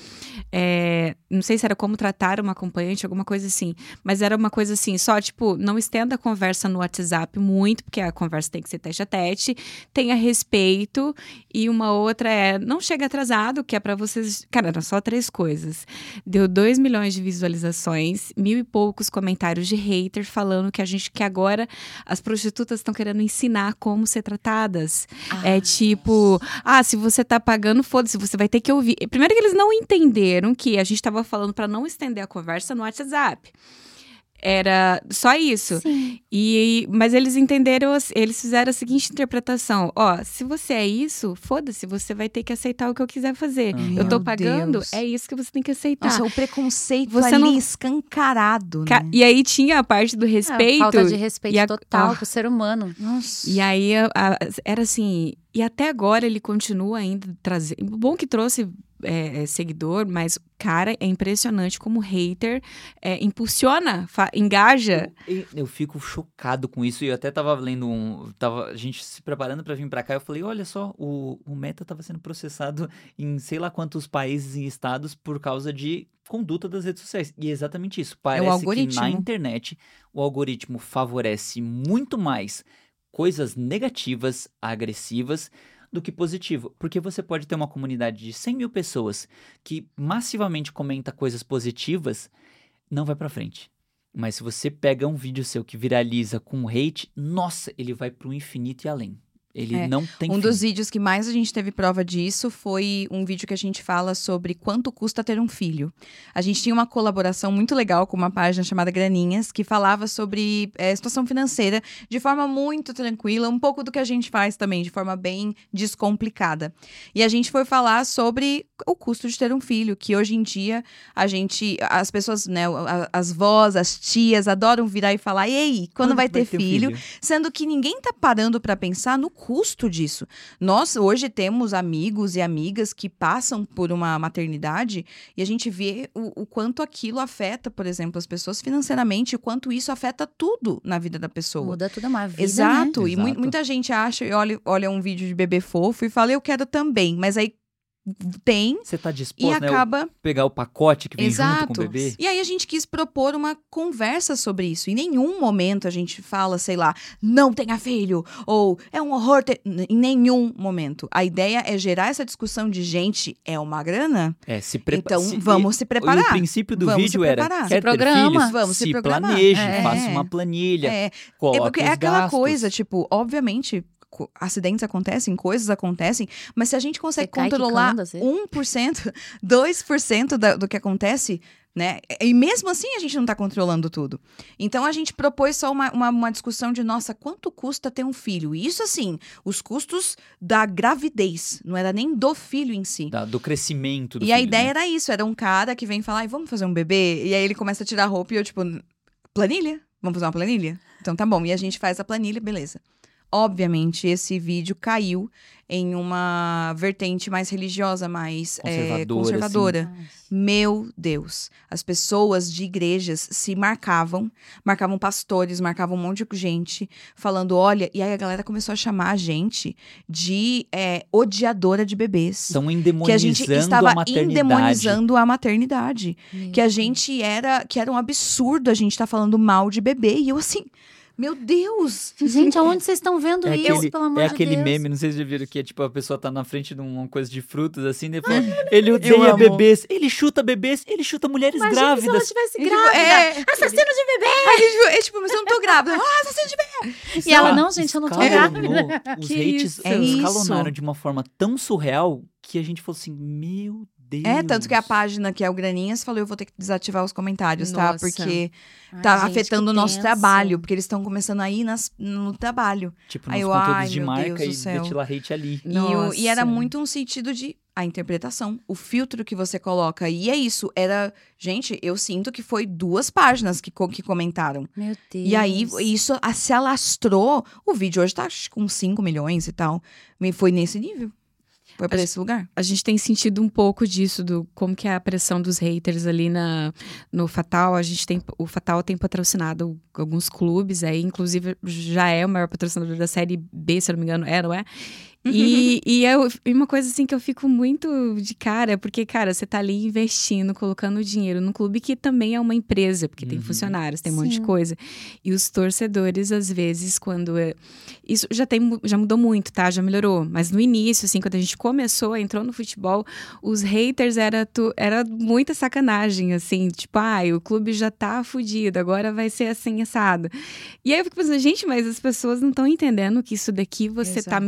A: É, não sei se era como tratar uma acompanhante, alguma coisa assim. Mas era uma coisa assim, só tipo, não estenda a conversa no WhatsApp muito, porque a conversa tem que ser tete a tete. Tenha respeito. E uma outra é, não chega atrasado, que é pra vocês. Cara, eram só três coisas. Deu 2 milhões de visualizações, mil e poucos comentários de hater falando que a gente que agora as prostitutas estão querendo ensinar como ser tratadas. É tipo, ah, se você tá pagando, foda-se, você vai ter que ouvir. Primeiro que eles não entenderam que a gente tava falando pra não estender a conversa no WhatsApp. Era só isso.
B: Sim.
A: E, mas eles entenderam, eles fizeram a seguinte interpretação: ó, se você é isso, foda-se, você vai ter que aceitar o que eu quiser fazer.
C: Uhum.
A: Eu tô pagando,
D: Deus.
A: é isso que você tem que aceitar.
D: Nossa, o preconceito
A: Você
D: ali
A: não-
D: escancarado,
A: Ca-
D: né?
A: E aí tinha a parte do
B: É,
A: respeito.
B: falta de respeito
A: a-
B: total
A: Ah.
B: pro ser humano.
D: Nossa.
A: E aí a- a- era assim, e até agora ele continua ainda trazendo. Bom que trouxe é, é, seguidor, mas, cara, é impressionante como hater é, impulsiona, engaja.
C: Eu, eu fico chocado com isso. Eu até tava lendo um. Tava, a gente se preparando pra vir pra cá. Eu falei: olha só, o, o Meta tava sendo processado em sei lá quantos países e estados por causa de conduta das redes sociais. E é exatamente isso. Parece que
D: algoritmo.
C: na internet o algoritmo favorece muito mais coisas negativas, agressivas. Do que positivo. Porque você pode ter uma comunidade de 100 mil pessoas que massivamente comenta coisas positivas, não vai pra frente. Mas se você pega um vídeo seu que viraliza com hate, nossa, ele vai pro infinito e além. Ele
D: É,
C: não tem
D: Um
C: fim.
D: dos vídeos que mais a gente teve prova disso foi um vídeo que a gente fala sobre quanto custa ter um filho. A gente tinha uma colaboração muito legal com uma página chamada Graninhas, que falava sobre eh, situação financeira de forma muito tranquila, um pouco do que a gente faz também, de forma bem descomplicada. E a gente foi falar sobre o custo de ter um filho, que hoje em dia a gente, as pessoas, né, as vós, as tias adoram virar e falar: "Ei, quando, vai ter
C: um
D: filho?" Sendo que ninguém tá parando para pensar no custo disso. Nós hoje temos amigos e amigas que passam por uma maternidade e a gente vê o, o quanto aquilo afeta, por exemplo, as pessoas financeiramente, o quanto isso afeta tudo na vida da pessoa.
B: Muda tudo uma vida,
D: Exato,
B: né?
D: e
C: Exato.
D: muita gente acha e olha, olha um vídeo de bebê fofo e fala, eu quero também, mas aí tem
C: Você tá
D: e
C: disposto né,
D: acaba
C: pegar o pacote que vem junto
D: Exato.
C: com o bebê?
D: E aí a gente quis propor uma conversa sobre isso. Em nenhum momento a gente fala, sei lá, não tenha filho, ou é um horror ter... Em nenhum momento. A ideia é gerar essa discussão de gente, é uma grana?
C: É, se prepara.
D: Então vamos se
C: E o
D: preparar.
C: princípio do
D: Vamos
C: vídeo
D: se
C: era,
D: preparar.
C: quer
B: Se programa.
C: filhos?
D: Vamos se
C: se
D: programar.
C: planeje,
D: É.
C: faça uma planilha,
D: É, é
C: coloque
D: porque
C: os
D: é aquela
C: gastos.
D: coisa, tipo, obviamente, acidentes acontecem, coisas acontecem, mas se a gente consegue
B: Você
D: controlar
B: quicando, às vezes.
D: 1%, 2% [laughs] da, do que acontece, né? E mesmo assim a gente não tá controlando tudo. Então a gente propôs só uma, uma, uma discussão de, nossa, quanto custa ter um filho? E isso assim, os custos da gravidez, não era nem do filho em si.
C: da- do crescimento do
D: E a
C: filho,
D: ideia
C: né?
D: era isso, era um cara que vem falar, "Ai, vamos fazer um bebê? E aí ele começa a tirar a roupa e eu, tipo, planilha? Vamos fazer uma planilha? Então tá bom. E a gente faz a planilha, beleza. Obviamente, esse vídeo caiu em uma vertente mais religiosa, mais é,
C: Conservadora,
D: conservadora. Meu Deus. As pessoas de igrejas se marcavam, marcavam pastores, marcavam um monte de gente, falando: olha. E aí a galera começou a chamar a gente de é, odiadora de bebês
C: Estão
D: que a
C: endemonizando
D: gente estava
C: a maternidade.
D: endemonizando a maternidade.
B: Meu
D: Que a gente era. Que era um absurdo a gente estar falando mal de bebê. E eu assim, meu Deus!
B: Gente, aonde vocês estão vendo
C: É
B: isso,
C: aquele,
B: pelo amor
C: é
B: de
C: aquele
B: Deus?
C: meme, não sei se vocês já viram, que é tipo, a pessoa tá na frente de uma coisa de frutas, assim, daí fala, ele odeia bebês, ele chuta bebês, ele chuta mulheres
B: Imagina se ela
C: grávidas.
B: estivesse
D: tipo,
B: grávida.
D: é,
B: Assassino de bebê!
D: a gente, é tipo, mas eu não tô grávida. Ah, assassino de bebê!
B: E ela, não, gente, eu não tô grávida.
C: Os [laughs]
A: Que
C: hates
A: isso?
D: É
C: escalonaram
D: isso.
C: de uma forma tão surreal que a gente falou assim, meu Deus.
D: É, tanto que a página que é o Graninhas falou: eu vou ter que desativar os comentários, tá?
A: Nossa.
D: Porque
B: Ai,
D: tá
B: gente,
D: afetando o nosso
B: tenso.
D: trabalho. Porque eles estão começando a ir nas, no trabalho.
C: Tipo,
D: Aí
C: nos
D: eu,
C: conteúdos
D: ai,
C: de marca
D: Deus
C: e
D: céu.
C: ventilar hate ali.
D: E, o- e era muito um sentido de a interpretação, o filtro que você coloca. E é isso, era. Gente, eu sinto que foi duas páginas que, co- que comentaram.
B: Meu Deus.
D: E aí, isso a- se alastrou. O vídeo hoje tá com 5 milhões e tal. Me- Foi nesse nível. Foi pra
A: A
D: esse lugar.
A: A gente tem sentido um pouco disso, do como que é a pressão dos haters ali na, no Fatal. A gente tem, o Fatal tem patrocinado alguns clubes aí, inclusive já é o maior patrocinador da Série B, se eu não me engano, é, não é? E, e é e uma coisa assim que eu fico muito de cara, porque, cara, você tá ali investindo, colocando dinheiro num clube que também é uma empresa, porque tem
C: Uhum.
A: funcionários, tem um monte de
B: Sim.
A: coisa. E os torcedores, às vezes, quando. é- Isso já, tem, já mudou muito, tá? Já melhorou. Mas no início, assim, quando a gente começou, entrou no futebol, os haters era, tu, era muita sacanagem, assim, tipo, ai, o clube já tá fudido, agora vai ser assim, assado. E aí eu fico pensando, gente, mas as pessoas não estão entendendo que isso daqui você tá
D: Exato.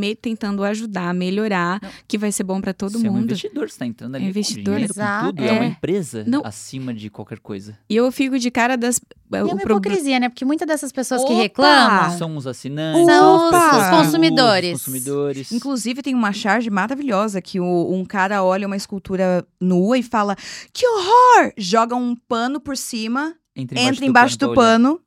A: Ajudar, melhorar,
C: Não.
A: que vai ser bom pra todo
C: Você é um
A: mundo.
C: investidor, você tá entrando ali
A: É
C: com
A: investidor.
C: dinheiro, com
B: Exato.
C: tudo. É. uma
A: É.
C: empresa
A: Não.
C: acima de qualquer coisa.
A: E eu fico de cara das.
B: E é uma hipocrisia, né? Porque muitas dessas pessoas que
D: Opa!
B: reclamam
C: São os assinantes,
B: São
D: os
C: que
B: consumidores.
C: usam, os consumidores.
D: Inclusive, tem uma charge maravilhosa que o- um cara olha uma escultura nua e fala: Que horror! Joga um pano por cima,
C: entra
D: entra embaixo do
C: pra olhar.
D: pano.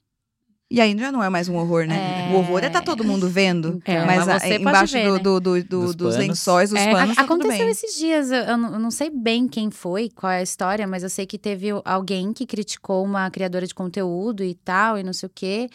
D: E aí já não é mais um horror, né?
B: É.
D: O horror é tá todo mundo vendo.
B: Então,
D: mas
B: mas
D: a-
B: pode
D: embaixo
B: ver,
D: do,
B: né?
D: do- do- do-
C: Dos
D: dos lençóis, dos
A: É,
D: panos,
B: A-
D: tá tudo
B: Aconteceu
D: bem.
B: esses dias, eu, eu não sei bem quem foi, qual é a história, mas eu sei que teve alguém que criticou uma criadora de conteúdo e tal, e não sei o quê.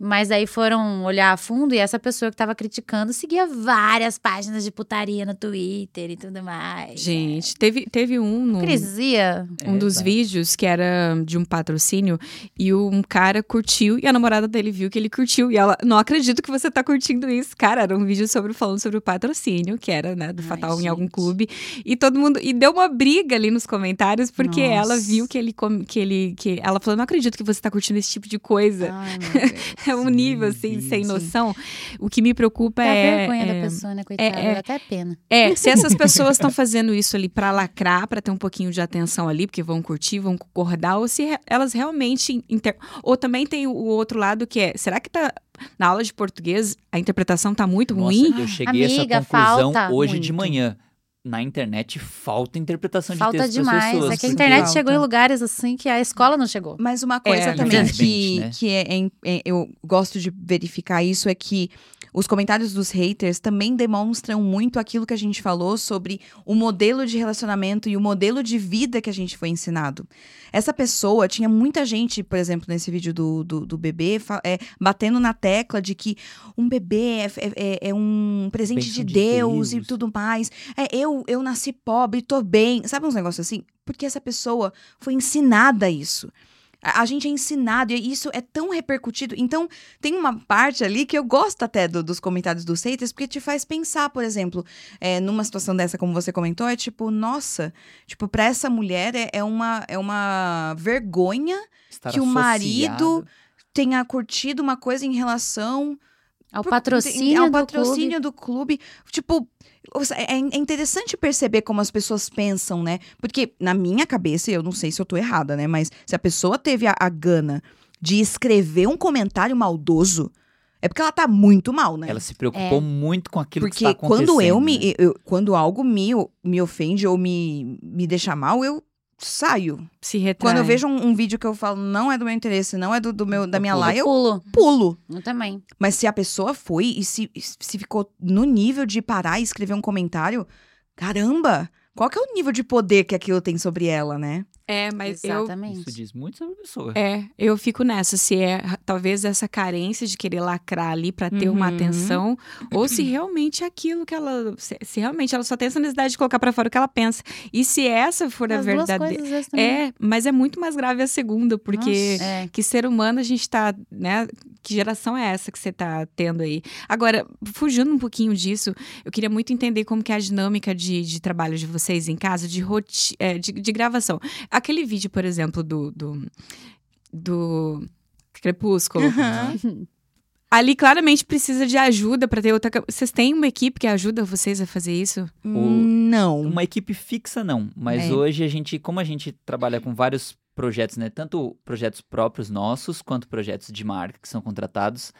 B: Mas aí foram olhar a fundo e essa pessoa que tava criticando seguia várias páginas de putaria no Twitter e tudo mais.
A: Gente, teve, teve um. no-
B: Hipocrisia.
A: um
C: É,
A: dos vídeos que era de um patrocínio e um cara curtiu e a namorada dele viu que ele curtiu e ela não acredito que você tá curtindo isso cara era um vídeo sobre falando sobre o patrocínio que era né do
B: Ai,
A: Fatal em algum
B: gente.
A: clube e todo mundo e deu uma briga ali nos comentários porque ela
B: Nossa.
A: viu que ele que ele que ela falou não acredito que você tá curtindo esse tipo de coisa
B: Ai, meu Deus. [laughs]
A: é [laughs] um nível assim
C: sim,
A: sem
C: sim.
A: noção o que me preocupa
B: Dá
A: é
B: vergonha
A: é,
B: da pessoa, né, coitada?
A: é-
B: até pena.
A: é, [laughs] se essas pessoas estão fazendo isso ali pra lacrar, pra ter um pouquinho de atenção ali, porque vão curtir, vão concordar, ou se re- elas realmente. Inter... Ou também tem o outro lado que é: será que tá. Na aula de português, a interpretação tá muito
C: Nossa,
A: ruim?
C: eu cheguei a
B: Amiga,
C: essa conclusão
B: falta
C: hoje de
B: muito.
C: manhã. Na internet falta interpretação de
B: Falta
C: texto
B: demais.
C: pessoas.
B: é que a internet
D: Falta.
B: chegou em lugares assim que a escola não chegou.
D: Mas uma coisa
A: É,
D: também que,
C: né?
D: que é, é- é- eu gosto de verificar isso é que os comentários dos haters também demonstram muito aquilo que a gente falou sobre o modelo de relacionamento e o modelo de vida que a gente foi ensinado. Essa pessoa, tinha muita gente, por exemplo, nesse vídeo do, do, do bebê, é, batendo na tecla de que um bebê é, é- é- é um presente de
C: de
D: Deus, e
C: Deus.
D: tudo mais. É, eu, eu nasci pobre, tô bem. Sabe uns negócios assim? Porque essa pessoa foi ensinada a isso. A, gente é ensinado e isso é tão repercutido. Então, tem uma parte ali que eu gosto até do- dos comentários dos haters, porque te faz pensar, por exemplo, é, numa situação dessa, como você comentou, é tipo, nossa, tipo, pra essa mulher é, é uma, é uma vergonha
C: Estar
D: que o marido
C: associado.
D: tenha curtido uma coisa em relação
B: Ao
D: por-
B: patrocínio
D: ao
B: do
D: patrocínio do clube. Tipo, ou seja, é, é interessante perceber como as pessoas pensam, né? Porque na minha cabeça, e eu não sei se eu tô errada, né? Mas se a pessoa teve a, a gana de escrever um comentário maldoso, é porque ela tá muito mal, né?
C: Ela se preocupou muito com aquilo que
D: Porque
C: está acontecendo.
D: quando eu me.
C: né?
D: eu- quando algo me, me ofende ou me, me deixa mal, eu saio.
A: Se retrai.
D: Quando eu vejo um, um vídeo que eu falo, não é do meu interesse, não é do, do meu, da
C: Eu
D: minha
C: pulo.
D: laia, eu
B: Pulo.
D: pulo.
B: Eu também.
D: Mas se a pessoa foi e se, se ficou no nível de parar e escrever um comentário, caramba! Qual que é o nível de poder que aquilo tem sobre ela, né?
A: É, mas eu.
B: Exatamente.
C: Isso diz muito sobre a pessoa.
A: É, eu fico nessa, se é talvez essa carência de querer lacrar ali pra ter uma
D: Uhum.
A: atenção, ou se realmente é aquilo que ela. Se, se realmente ela só tem essa necessidade de colocar pra fora o que ela pensa. E se essa for a
B: As duas
A: verdadeira. É, mas é muito mais grave a segunda, porque
B: Nossa, é.
A: que ser humano a gente tá, né? Que geração é essa que você tá tendo aí? Agora, fugindo um pouquinho disso, eu queria muito entender como que é a dinâmica de, de trabalho de vocês em casa, de, roti é, de, de gravação. Aquele vídeo, por exemplo, do. do, do Crepúsculo. Ali claramente precisa de ajuda para ter outra. Vocês têm uma equipe que ajuda vocês a fazer isso?
D: Não.
C: Uma equipe fixa, não. Mas
D: É.
C: hoje a gente, como a gente trabalha com vários projetos, né? Tanto projetos próprios nossos, quanto projetos de marca que são contratados,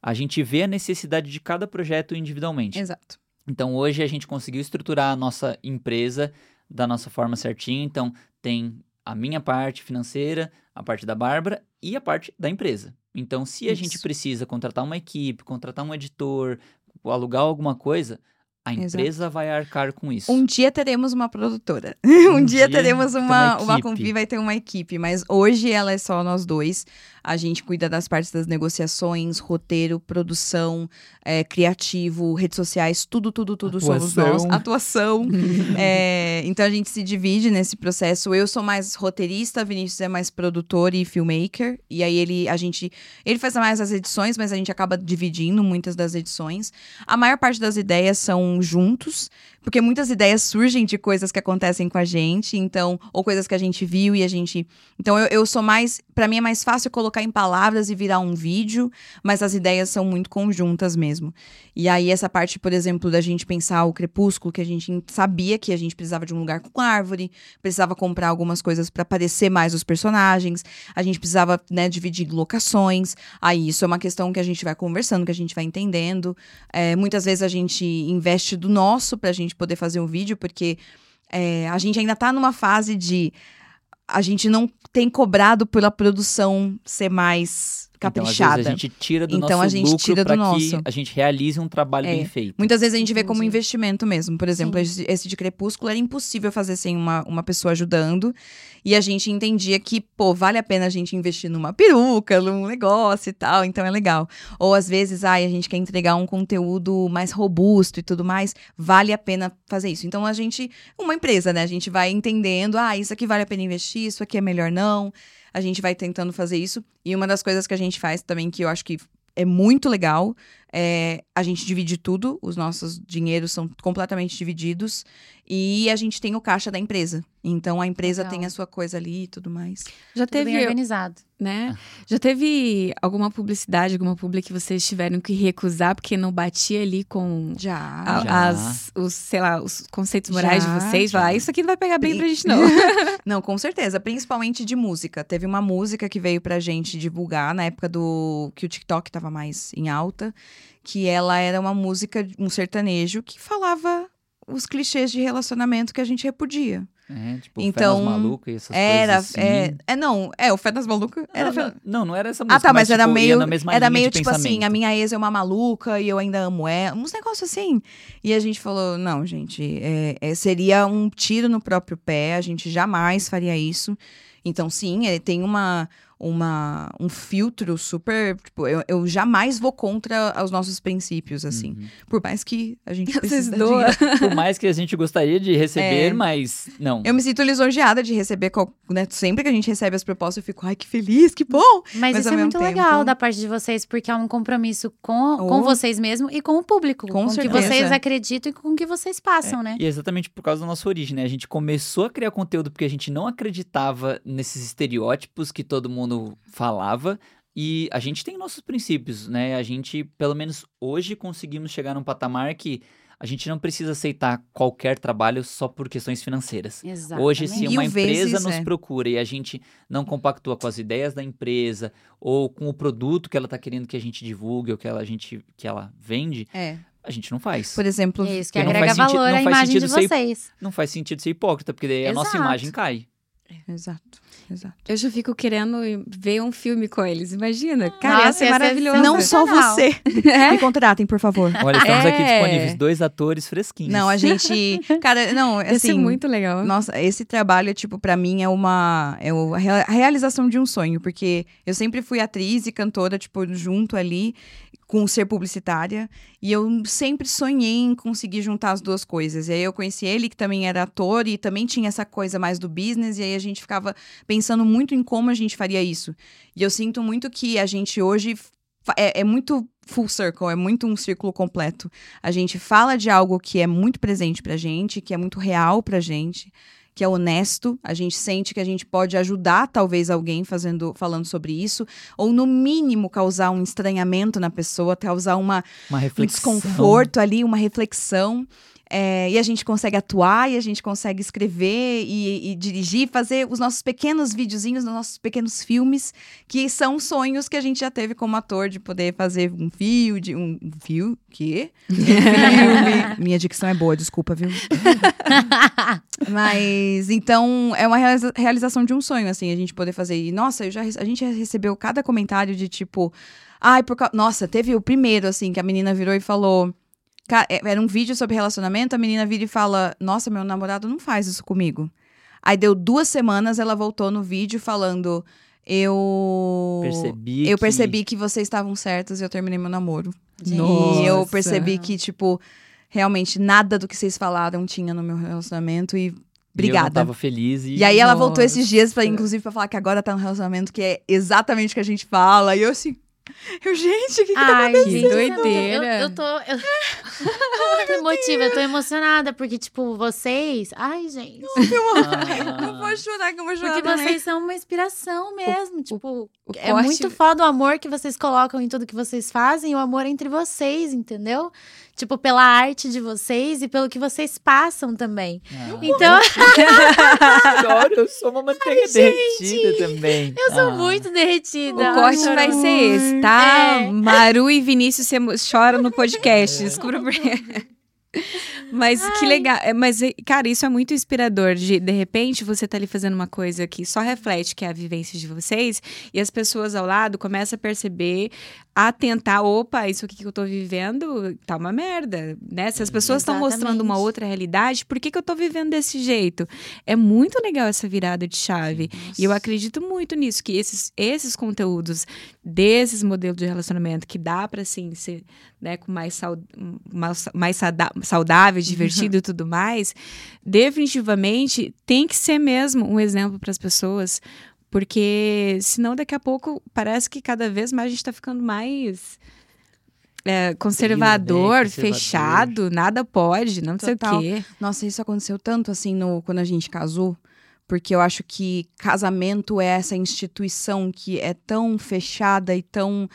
C: a gente vê a necessidade de cada projeto individualmente.
D: Exato.
C: Então hoje a gente conseguiu estruturar a nossa empresa da nossa forma certinha. Então tem a minha parte financeira, a parte da Bárbara e a parte da empresa. Então se a gente
D: Isso.
C: precisa contratar uma equipe, contratar um editor, alugar alguma coisa, A
D: Exato.
C: empresa vai arcar com isso.
D: Um dia teremos uma produtora. [laughs] Um,
C: Um
D: dia,
C: dia
D: teremos uma,
C: uma
D: uma vai ter uma equipe. Mas hoje ela é só nós dois. A gente cuida das partes das negociações, roteiro, produção, é, criativo, redes sociais, tudo, tudo, tudo somos nós.
C: Atuação.
D: Atuação. [laughs] É, então a gente se divide nesse processo. Eu sou mais roteirista, Vinícius é mais produtor e filmmaker. E aí ele, a gente, ele faz mais as edições, mas a gente acaba dividindo muitas das edições. A maior parte das ideias são juntos, porque muitas ideias surgem de coisas que acontecem com a gente, então, ou coisas que a gente viu e a gente. Então, eu, eu sou mais. Pra mim é mais fácil colocar em palavras e virar um vídeo, mas as ideias são muito conjuntas mesmo. E aí, essa parte, por exemplo, da gente pensar o crepúsculo, que a gente sabia que a gente precisava de um lugar com árvore, precisava comprar algumas coisas pra aparecer mais os personagens, a gente precisava, né, dividir locações. Aí, isso é uma questão que a gente vai conversando, que a gente vai entendendo. É, muitas vezes a gente investe do nosso pra gente poder fazer um vídeo, porque é, a gente ainda tá numa fase de. A gente não tem cobrado pela produção ser mais caprichada.
C: Então, às vezes, a gente tira do
D: Então,
C: nosso
D: a gente
C: lucro
D: tira do
C: pra
D: nosso.
C: que a gente realize um trabalho
D: É.
C: bem feito.
D: Muitas vezes a gente vê como investimento mesmo. Por exemplo, esse, esse de Crepúsculo era impossível fazer sem uma, uma pessoa ajudando. E a gente entendia que, pô, vale a pena a gente investir numa peruca, num negócio e tal. Então é legal. Ou às vezes, ai, a gente quer entregar um conteúdo mais robusto e tudo mais. Vale a pena fazer isso. Então a gente, uma empresa, né? A gente vai entendendo, ah, isso aqui vale a pena investir, isso aqui é melhor não. A gente vai tentando fazer isso. E uma das coisas que a gente faz também, que eu acho que é muito legal, é a gente divide tudo, os nossos dinheiros são completamente divididos. E a gente tem o caixa da empresa. Então a empresa
B: Legal.
D: tem a sua coisa ali e tudo mais.
A: Já
B: Tudo bem
A: teve,
B: organizado.
A: né? Já teve alguma publicidade, alguma publi que vocês tiveram que recusar porque não batia ali com
D: Já.
A: a-
C: Já.
A: as, os, sei lá, os conceitos morais
D: Já,
A: de vocês?
C: já.
A: Falar, "Ah, isso aqui não vai pegar bem
D: Pri-
A: pra gente, não. [laughs]
D: Não, com certeza, principalmente de música. Teve uma música que veio pra gente divulgar na época do que o TikTok tava mais em alta, que ela era uma música, um sertanejo que falava os clichês de relacionamento que a gente repudia.
C: É, tipo,
D: Então,
C: Malucas e essas
D: era,
C: coisas assim.
D: é, é, não, é, o Fé das Malucas era
C: não, não, não, era essa música.
D: Ah, tá, mas, era
C: tipo,
D: meio.
C: na mesma
D: Era meio tipo assim:
C: pensamento.
D: a minha ex é uma maluca e eu ainda amo ela. Uns negócios assim. E a gente falou: não, gente, é- é- seria um tiro no próprio pé, a gente jamais faria isso. Então, sim, ele tem uma. Uma, um filtro super. Tipo, eu, eu jamais vou contra os nossos princípios, assim.
C: Uhum.
D: Por mais que a gente
A: Vocês
D: precise dinheiro. [laughs]
C: Por mais que a gente gostaria de receber,
D: É.
C: mas não.
D: Eu me sinto lisonjeada de receber. qual- né, sempre que a gente recebe as propostas, eu fico, ai, que feliz, que bom!
B: Mas,
D: Mas
B: isso é muito
D: tempo-
B: legal da parte de vocês, porque é um compromisso com, com
D: Oh.
B: vocês mesmo e com o público.
D: Com
B: o que vocês acreditam e com o que vocês passam, né?
C: E é exatamente por causa da nossa origem, né? A gente começou a criar conteúdo porque a gente não acreditava nesses estereótipos que todo mundo falava. E a gente tem nossos princípios, né? A gente, pelo menos hoje, conseguimos chegar num patamar que a gente não precisa aceitar qualquer trabalho só por questões financeiras.
B: Exato.
C: Hoje, se
D: Mil
C: uma empresa
D: vezes,
C: nos
D: é.
C: procura e a gente não compactua com as ideias da empresa ou com o produto que ela está querendo que a gente divulgue ou que ela, a gente, que ela vende,
D: É.
C: a gente não faz.
D: Por exemplo,
B: É isso que agrega
C: sentido-
B: valor à imagem de
C: sentido ser-
B: vocês.
C: Não faz sentido ser hipócrita, porque daí a nossa
B: Exato.
C: imagem cai.
D: Exato, exato.
A: Eu já fico querendo ver um filme com eles. Imagina. Cara,
B: Nossa,
A: ser maravilhoso.
D: Não só você. [laughs]
A: É.
D: Me contratem, por favor.
C: Olha, estamos aqui
A: É.
C: disponíveis, dois atores fresquinhos.
D: Não, a [laughs] gente. Cara, não,
A: Ia ser
D: assim.
A: muito legal.
D: Nossa, esse trabalho, tipo, pra mim é uma. É a realização de um sonho, porque eu sempre fui atriz e cantora, tipo, junto ali com ser publicitária. E eu sempre sonhei em conseguir juntar as duas coisas. E aí eu conheci ele, que também era ator, e também tinha essa coisa mais do business, e aí a gente ficava pensando muito em como a gente faria isso. E eu sinto muito que a gente hoje é, é muito full circle, é muito um círculo completo. A gente fala de algo que é muito presente pra gente, que é muito real pra gente, que é honesto. A gente sente que a gente pode ajudar talvez alguém fazendo, falando sobre isso, ou no mínimo causar um estranhamento na pessoa, causar uma,
C: Uma
D: um desconforto ali, uma reflexão. É, e a gente consegue atuar, e a gente consegue escrever e, e dirigir, fazer os nossos pequenos videozinhos, os nossos pequenos filmes, que são sonhos que a gente já teve como ator de poder fazer um fio, de um um fio? Um [laughs] filme. Minha dicção é boa, desculpa, viu? [laughs] Mas então é uma realiza- realização de um sonho, assim, a gente poder fazer. E nossa, eu já, a gente já recebeu cada comentário de tipo, ai, por causa. Nossa, teve o primeiro, assim, que a menina virou e falou. É- Era um vídeo sobre relacionamento, a menina vira e fala: Nossa, meu namorado não faz isso comigo. Aí deu duas semanas, ela voltou no vídeo falando: Eu.
C: Percebi
D: Eu
C: que-
D: percebi que vocês estavam certos e eu terminei meu namoro.
B: Gente.
D: E eu
A: Nossa.
D: percebi que, tipo, realmente nada do que vocês falaram tinha no meu relacionamento e
C: E eu não
D: obrigada.
C: tava feliz e...
D: E aí ela voltou
A: Nossa.
D: esses dias, pra, inclusive, pra falar que agora tá no relacionamento que é exatamente o que a gente fala. E eu assim, [laughs] eu, gente, o que, que tá
B: Ai,
A: Que
B: gente,
A: doideira.
B: Eu, eu tô. Eu, eu tô [laughs] emotiva, eu tô emocionada, porque, tipo, vocês. Ai, gente.
C: Ah.
D: Eu vou chorar, que eu vou chorar
B: Porque
D: também.
B: vocês são uma inspiração mesmo. tipo,
A: o
B: é
A: corte-
B: muito foda o amor que vocês colocam em tudo que vocês fazem, o amor entre vocês, entendeu? Tipo, pela arte de vocês e pelo que vocês passam também.
C: Ah.
B: Então,
C: Choro, [laughs] eu sou uma manteiga derretida também.
B: eu sou
C: Ah.
B: muito derretida.
A: O corte
B: Ai,
A: vai ser esse, tá?
B: É.
A: Maru e Vinícius choram no podcast. Descubra por quê. Mas que legal. É, Mas, é, cara, isso é muito inspirador. De, de repente, você tá ali fazendo uma coisa que só reflete que é a vivência de vocês, e as pessoas ao lado começam a perceber, a tentar, opa, isso aqui que eu tô vivendo tá uma merda, né? Se as pessoas estão mostrando uma outra realidade, por que, que eu tô vivendo desse jeito? É muito legal essa virada de chave. E eu acredito muito nisso, que esses, esses conteúdos desses modelos de relacionamento que dá para sim ser né, com mais, sau- mais, mais saudável, divertido e tudo mais, definitivamente tem que ser mesmo um exemplo para as pessoas, porque senão daqui a pouco parece que cada vez mais a gente está ficando mais é, conservador,
C: conservador.
A: fechado, nada pode, não sei
D: Total.
A: o quê.
D: Nossa, isso aconteceu tanto assim no, quando a gente casou. Porque eu acho que casamento é essa instituição que é tão fechada e tão,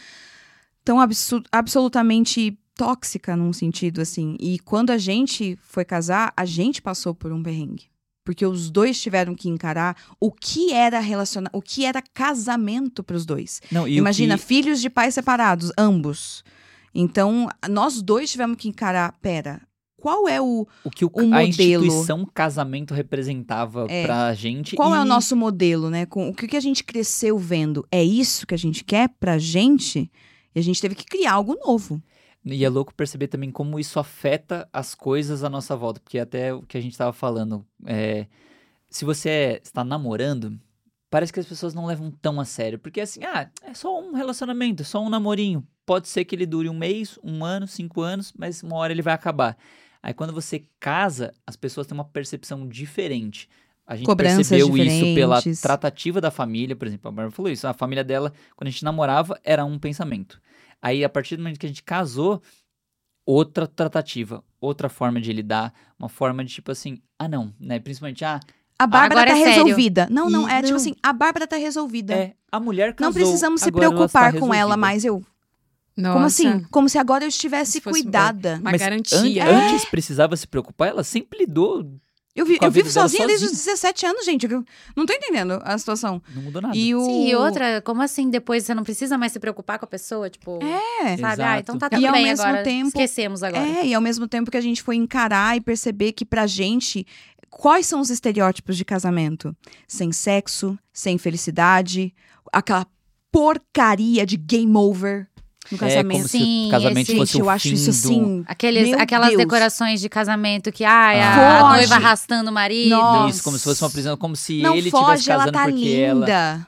D: tão absu- absolutamente tóxica num sentido assim. E quando a gente foi casar, a gente passou por um perrengue. Porque os dois tiveram que encarar o que era relaciona o que era casamento para os dois.
C: Não, e
D: Imagina,
C: que-
D: filhos de pais separados, ambos. Então, nós dois tivemos que encarar, pera, qual é o
C: o que o,
D: o
C: a
D: modelo.
C: instituição casamento representava
D: É.
C: pra gente.
D: Qual é o
C: e-
D: nosso modelo, né? Com o que que a gente cresceu vendo? É isso que a gente quer pra gente? E a gente teve que criar algo novo.
C: E é louco perceber também como isso afeta as coisas à nossa volta. Porque até o que a gente estava falando, é, se você é- está namorando, parece que as pessoas não levam tão a sério. Porque assim, ah, é só um relacionamento, é só um namorinho. Pode ser que ele dure um mês, um ano, cinco anos, mas uma hora ele vai acabar. Aí quando você casa, as pessoas têm uma percepção diferente. A gente
D: Cobranças
C: percebeu isso pela
D: diferentes.
C: tratativa da família, por exemplo, a Bárbara falou isso. A família dela, quando a gente namorava, era um pensamento. Aí, a partir do momento que a gente casou, outra tratativa, outra forma de lidar, uma forma de tipo assim, ah não, né? Principalmente, ah,
D: A Bárbara
B: Agora
D: tá
B: é sério.
D: resolvida. Não, não,
C: E-
D: é tipo
C: não.
D: assim, a Bárbara tá resolvida.
C: é, a mulher casou.
D: não precisamos se
C: agora ela
D: preocupar
C: está
D: com ela mais. Eu, como
A: Nossa,
D: assim? Como se agora eu estivesse
A: Se fosse
D: cuidada.
A: Uma
C: Mas
A: garantia.
C: an- Antes precisava se preocupar, ela sempre lidou,
D: Eu, vi, eu vivo sozinha desde os
C: sozinha.
D: 17 anos, gente. Eu não tô entendendo a situação.
C: não mudou nada.
D: E o...
B: Sim, e outra, como assim depois você não precisa mais se preocupar com a pessoa? Tipo,
D: É.
B: sabe? Ah, então tá tudo
D: E ao
B: bem
D: mesmo
B: agora.
D: tempo-
B: Esquecemos agora.
D: É, e ao mesmo tempo que a gente foi encarar e perceber que pra gente, quais são os estereótipos de casamento? Sem sexo, sem felicidade, aquela porcaria de game over no
C: É como
D: casamento.
C: se
B: Sim,
C: o casamento
B: esse-
C: fosse
D: Gente,
C: o
D: eu acho isso
C: do-
D: assim.
B: Aqueles,
D: Meu
B: aquelas
D: Deus.
B: decorações de casamento que, ai, a,
C: Ah.
B: a noiva arrastando o marido.
D: Nossa.
C: Isso, como se fosse uma prisão, como se
D: Não
C: ele
D: foge,
C: estivesse
D: ela
C: casando
D: tá
C: porque ela.
D: linda.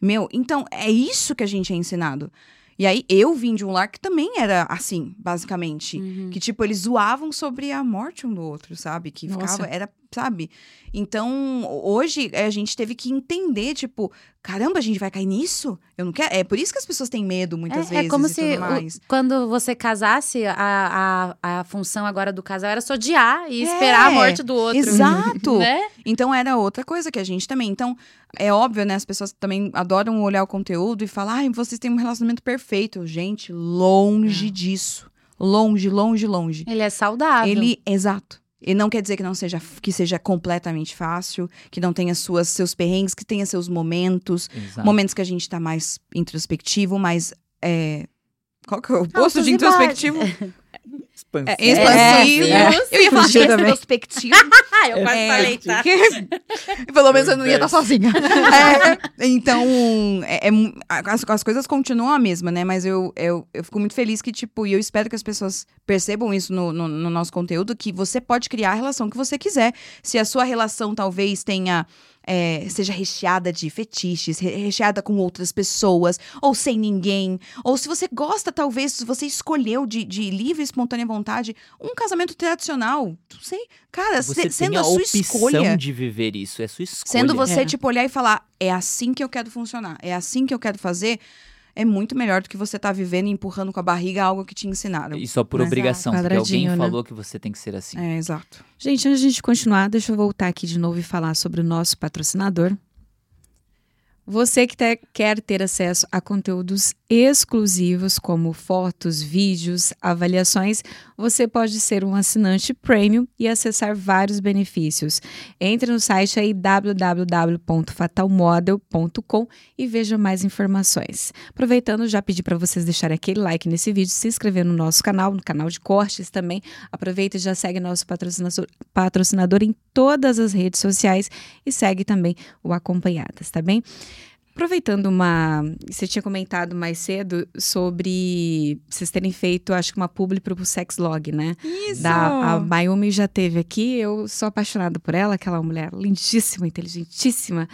D: Meu, então é isso que a gente é ensinado. E aí eu vim de um lar que também era assim, basicamente.
B: Uhum.
D: Que, tipo, eles zoavam sobre a morte um do outro, sabe? Que
A: Nossa.
D: ficava, era, sabe? Então, hoje a gente teve que entender, tipo, caramba, a gente vai cair nisso? Eu não quero. É por isso que as pessoas têm medo muitas
B: É,
D: vezes
B: é como se o- quando você casasse, a, a, a função agora do casal era só odiar e esperar a
D: É,
B: morte do outro.
D: Exato!
B: Né?
D: Então era outra coisa que a gente também. Então, é óbvio, né? As pessoas também adoram olhar o conteúdo e falar, ai, vocês têm um relacionamento perfeito. Gente, longe disso. Longe, longe, longe.
B: Ele é saudável.
D: Ele, exato. E não quer dizer que não seja que seja completamente fácil, que não tenha suas seus perrengues, que tenha seus momentos,
C: Exato.
D: momentos que a gente tá mais introspectivo, mais é... qual que é o posto
B: Altos
D: de introspectivo? [laughs]
C: Expansão.
D: É, expansivos.
A: É,
D: Eu ia falar
A: Fugiu também.
D: retrospectivos. [laughs]
B: Ah, eu quase
D: É,
B: falei, tá?
D: que- [laughs] Pelo menos eu não ia estar sozinha. [laughs] É, então, é- é as, as coisas continuam a mesma, né? Mas eu, eu, eu fico muito feliz que, tipo, e eu espero que as pessoas percebam isso no, no, no nosso conteúdo, que você pode criar a relação que você quiser. Se a sua relação talvez tenha. É, seja recheada de fetiches, re- recheada com outras pessoas, ou sem ninguém. Ou se você gosta, talvez, se você escolheu de, de livre e espontânea vontade um casamento tradicional. Não sei. Cara,
C: Você
D: se- sendo
C: a,
D: a sua
C: opção
D: escolha.
C: de viver isso, é sua escolha.
D: Sendo você,
A: É.
D: tipo, olhar e falar, é assim que eu quero funcionar, é assim que eu quero fazer, é muito melhor do que você tá vivendo e empurrando com a barriga algo que te ensinaram.
C: E só por
D: Mas-
C: obrigação, porque alguém
A: né?
C: falou que você tem que ser assim.
D: É, exato.
A: Gente, antes de a gente continuar, deixa eu voltar aqui de novo e falar sobre o nosso patrocinador. Você que te- quer ter acesso a conteúdos exclusivos, como fotos, vídeos, avaliações, você pode ser um assinante premium e acessar vários benefícios. Entre no site aí www.fatalmodel.com e veja mais informações. Aproveitando, já pedi para vocês deixarem aquele like nesse vídeo, se inscrever no nosso canal, no canal de cortes também. Aproveita e já segue nosso patrocinador, patrocinador em todas as redes sociais e segue também o Acompanhadas, tá bem? Aproveitando uma. Você tinha comentado mais cedo sobre vocês terem feito, acho que uma publi pro Sexlog, né?
D: Isso!
A: Da, a Mayumi já teve aqui. Eu sou apaixonada por ela, aquela mulher lindíssima, inteligentíssima.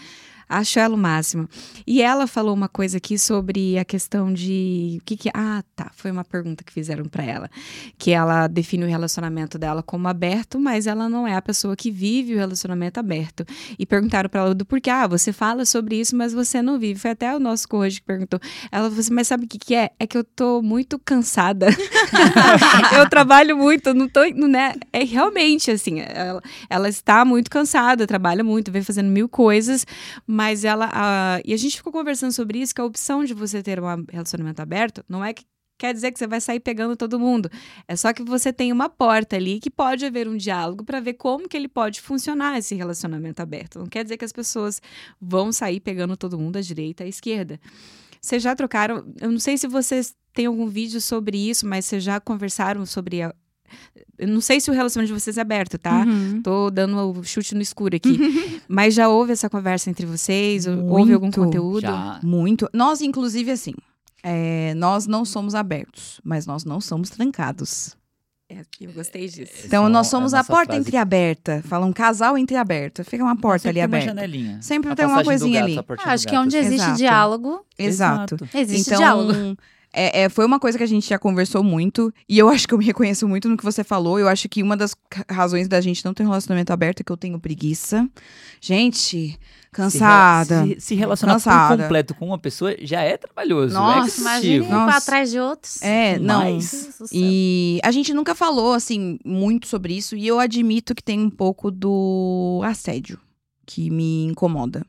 A: Acho ela o máximo. E ela falou uma coisa aqui sobre a questão de. O que que. Ah, tá. Foi uma pergunta que fizeram para ela. Que ela define o relacionamento dela como aberto, mas ela não é a pessoa que vive o relacionamento aberto. E perguntaram para ela do porquê. Ah, você fala sobre isso, mas você não vive. Foi até o nosso correio que perguntou. Ela falou assim: mas sabe o que, que é? É que eu tô muito cansada. [laughs] eu trabalho muito, não tô. Não, né? É realmente assim. Ela, ela está muito cansada, trabalha muito, vem fazendo mil coisas, mas ela. ah, e a gente ficou conversando sobre isso, que a opção de você ter um relacionamento aberto não é que quer dizer que você vai sair pegando todo mundo. É só que você tem uma porta ali que pode haver um diálogo para ver como que ele pode funcionar esse relacionamento aberto. Não quer dizer que as pessoas vão sair pegando todo mundo à direita à esquerda. Vocês já trocaram. Eu não sei se vocês têm algum vídeo sobre isso, mas vocês já conversaram sobre. A, eu não sei se o relacionamento de vocês é aberto, tá?
D: Uhum.
A: Tô dando o chute no escuro aqui. [laughs] Mas já houve essa conversa entre vocês? Houve algum
D: Muito.
A: conteúdo?
C: Já.
D: Muito. Nós, inclusive, assim, é, nós não somos abertos, mas nós não somos trancados.
A: É, eu gostei disso.
D: Então,
C: Essa
D: nós
C: é
D: somos a
C: nossa
D: porta
C: frase.
D: entreaberta. Fala um casal entreaberto. Fica uma porta
C: Sempre
D: ali
C: tem uma
D: aberta.
C: janelinha.
D: Sempre
C: A
D: tem uma coisinha
C: gato,
D: ali.
C: a
B: Ah, acho que
C: gato.
B: onde existe
D: Exato.
B: diálogo,
D: Exato.
B: existe
D: então,
B: diálogo.
D: É, é, foi uma coisa que a gente já conversou muito. E eu [laughs] acho que eu me reconheço muito no que você falou. Eu acho que uma das razões da gente não ter um relacionamento aberto é que eu tenho preguiça. Gente, cansada.
C: Se, rela- se, se relacionar por
D: Cansada.
C: completo com uma pessoa já é trabalhoso.
D: Nossa,
C: é
B: Imagine ir
C: excessivo.
B: pra
D: Nossa.
B: atrás de outros.
D: É, não.
C: Mas-.
D: E a gente nunca falou, assim, muito sobre isso. E eu admito que tem um pouco do assédio que me incomoda.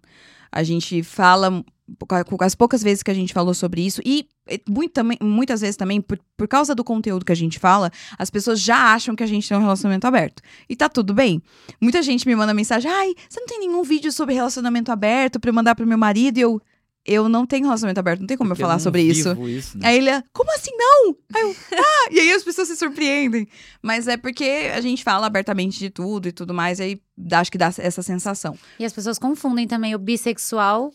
D: A gente fala, com as poucas vezes que a gente falou sobre isso, e muito, muitas vezes também, por, por causa do conteúdo que a gente fala, as pessoas já acham que a gente tem um relacionamento aberto. E tá tudo bem. Muita gente me manda mensagem: ai, você não tem nenhum vídeo sobre relacionamento aberto pra eu mandar pro meu marido? E eu, eu não tenho relacionamento aberto, não tem como
C: Porque
D: eu falar
C: não
D: sobre isso.
C: vivo isso né?
D: Aí ele, como assim não? Aí eu, ah! E aí as pessoas se surpreendem. Mas é porque a gente fala abertamente de tudo e tudo mais, aí dá- acho que dá essa sensação.
B: E as pessoas confundem também o bissexual.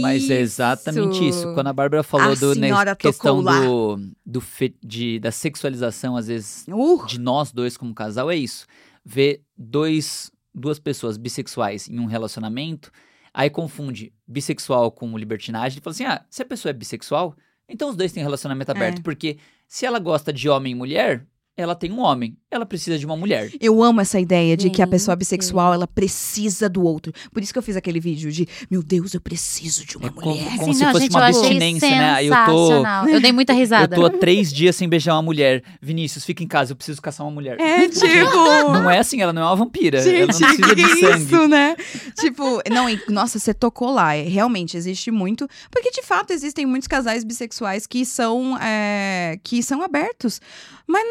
C: Mas é exatamente isso. Quando a Bárbara falou
D: A
C: do né, questão
D: lá.
C: do, do fe- de, da sexualização, às vezes,
D: Uh,
C: de nós dois como casal, é isso. Ver dois, duas pessoas bissexuais em um relacionamento, aí confunde bissexual com libertinagem e fala assim: ah, se a pessoa é bissexual, então os dois têm relacionamento aberto.
D: É.
C: Porque se ela gosta de homem e mulher, ela tem um homem. Ela precisa de uma mulher.
D: eu amo essa ideia de que a pessoa bissexual, ela precisa do outro. Por isso que eu fiz aquele vídeo de, meu Deus, eu preciso de uma
C: É como-
D: mulher.
C: como
B: Assim,
C: se
B: não,
C: fosse
B: gente,
C: uma abstinência, né? Eu tô-
B: sensacional. Eu dei muita risada. [laughs]
C: Eu tô há três dias sem beijar uma mulher. Vinícius, fica em casa, eu preciso caçar uma mulher.
D: É, [laughs] tipo...
C: Não é assim, ela não é uma vampira. ela
D: Gente,
C: não precisa
D: que
C: de sangue.
D: isso, né? tipo, não, e, nossa, você tocou lá. é, Realmente, existe muito. Porque, de fato, existem muitos casais bissexuais que são, é, que são abertos. Mas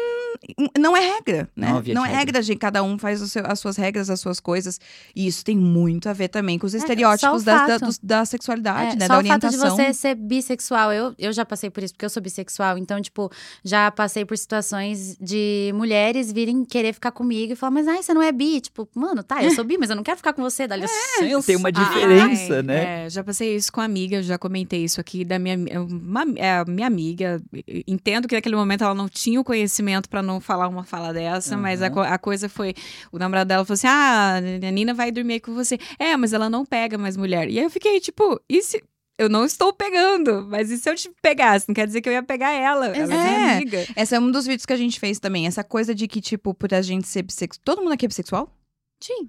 D: não é regra. Regra, né?
C: Não havia
D: Não é
C: regra.
D: gente. Cada um faz seu- as suas regras, as suas coisas. E isso tem muito a ver também com os
B: o
D: estereótipos da, da,
B: fato.
D: dos- da sexualidade,
B: É,
D: né?
B: só
D: Da
B: o fato de
D: orientação.
B: você ser bissexual. Eu, eu já passei por isso, porque eu sou bissexual. Então, tipo, já passei por situações de mulheres virem querer ficar comigo e falar, mas ai, você não é bi. Tipo, mano, tá, eu sou bi, mas eu não quero ficar com você, dá licença.
C: Tem uma diferença,
A: Ai,
C: né?
A: é, já passei isso com a amiga, eu já comentei isso aqui da minha, uma, é, a minha amiga. Entendo que naquele momento ela não tinha o conhecimento pra não falar uma fala dessa, mas a,
C: Uhum.
A: a coisa foi: o namorado dela falou assim: ah, a Nina vai dormir aí com você. É, mas ela não pega mais mulher. E aí eu fiquei tipo, e se. Eu não estou pegando, mas e se eu te pegasse? Não quer dizer que eu ia pegar ela. Ela é minha
D: É.
A: amiga.
D: Esse é um dos vídeos que a gente fez também. Essa coisa de que, tipo, por a gente ser bissexual. Todo mundo aqui é bissexual?
B: Sim.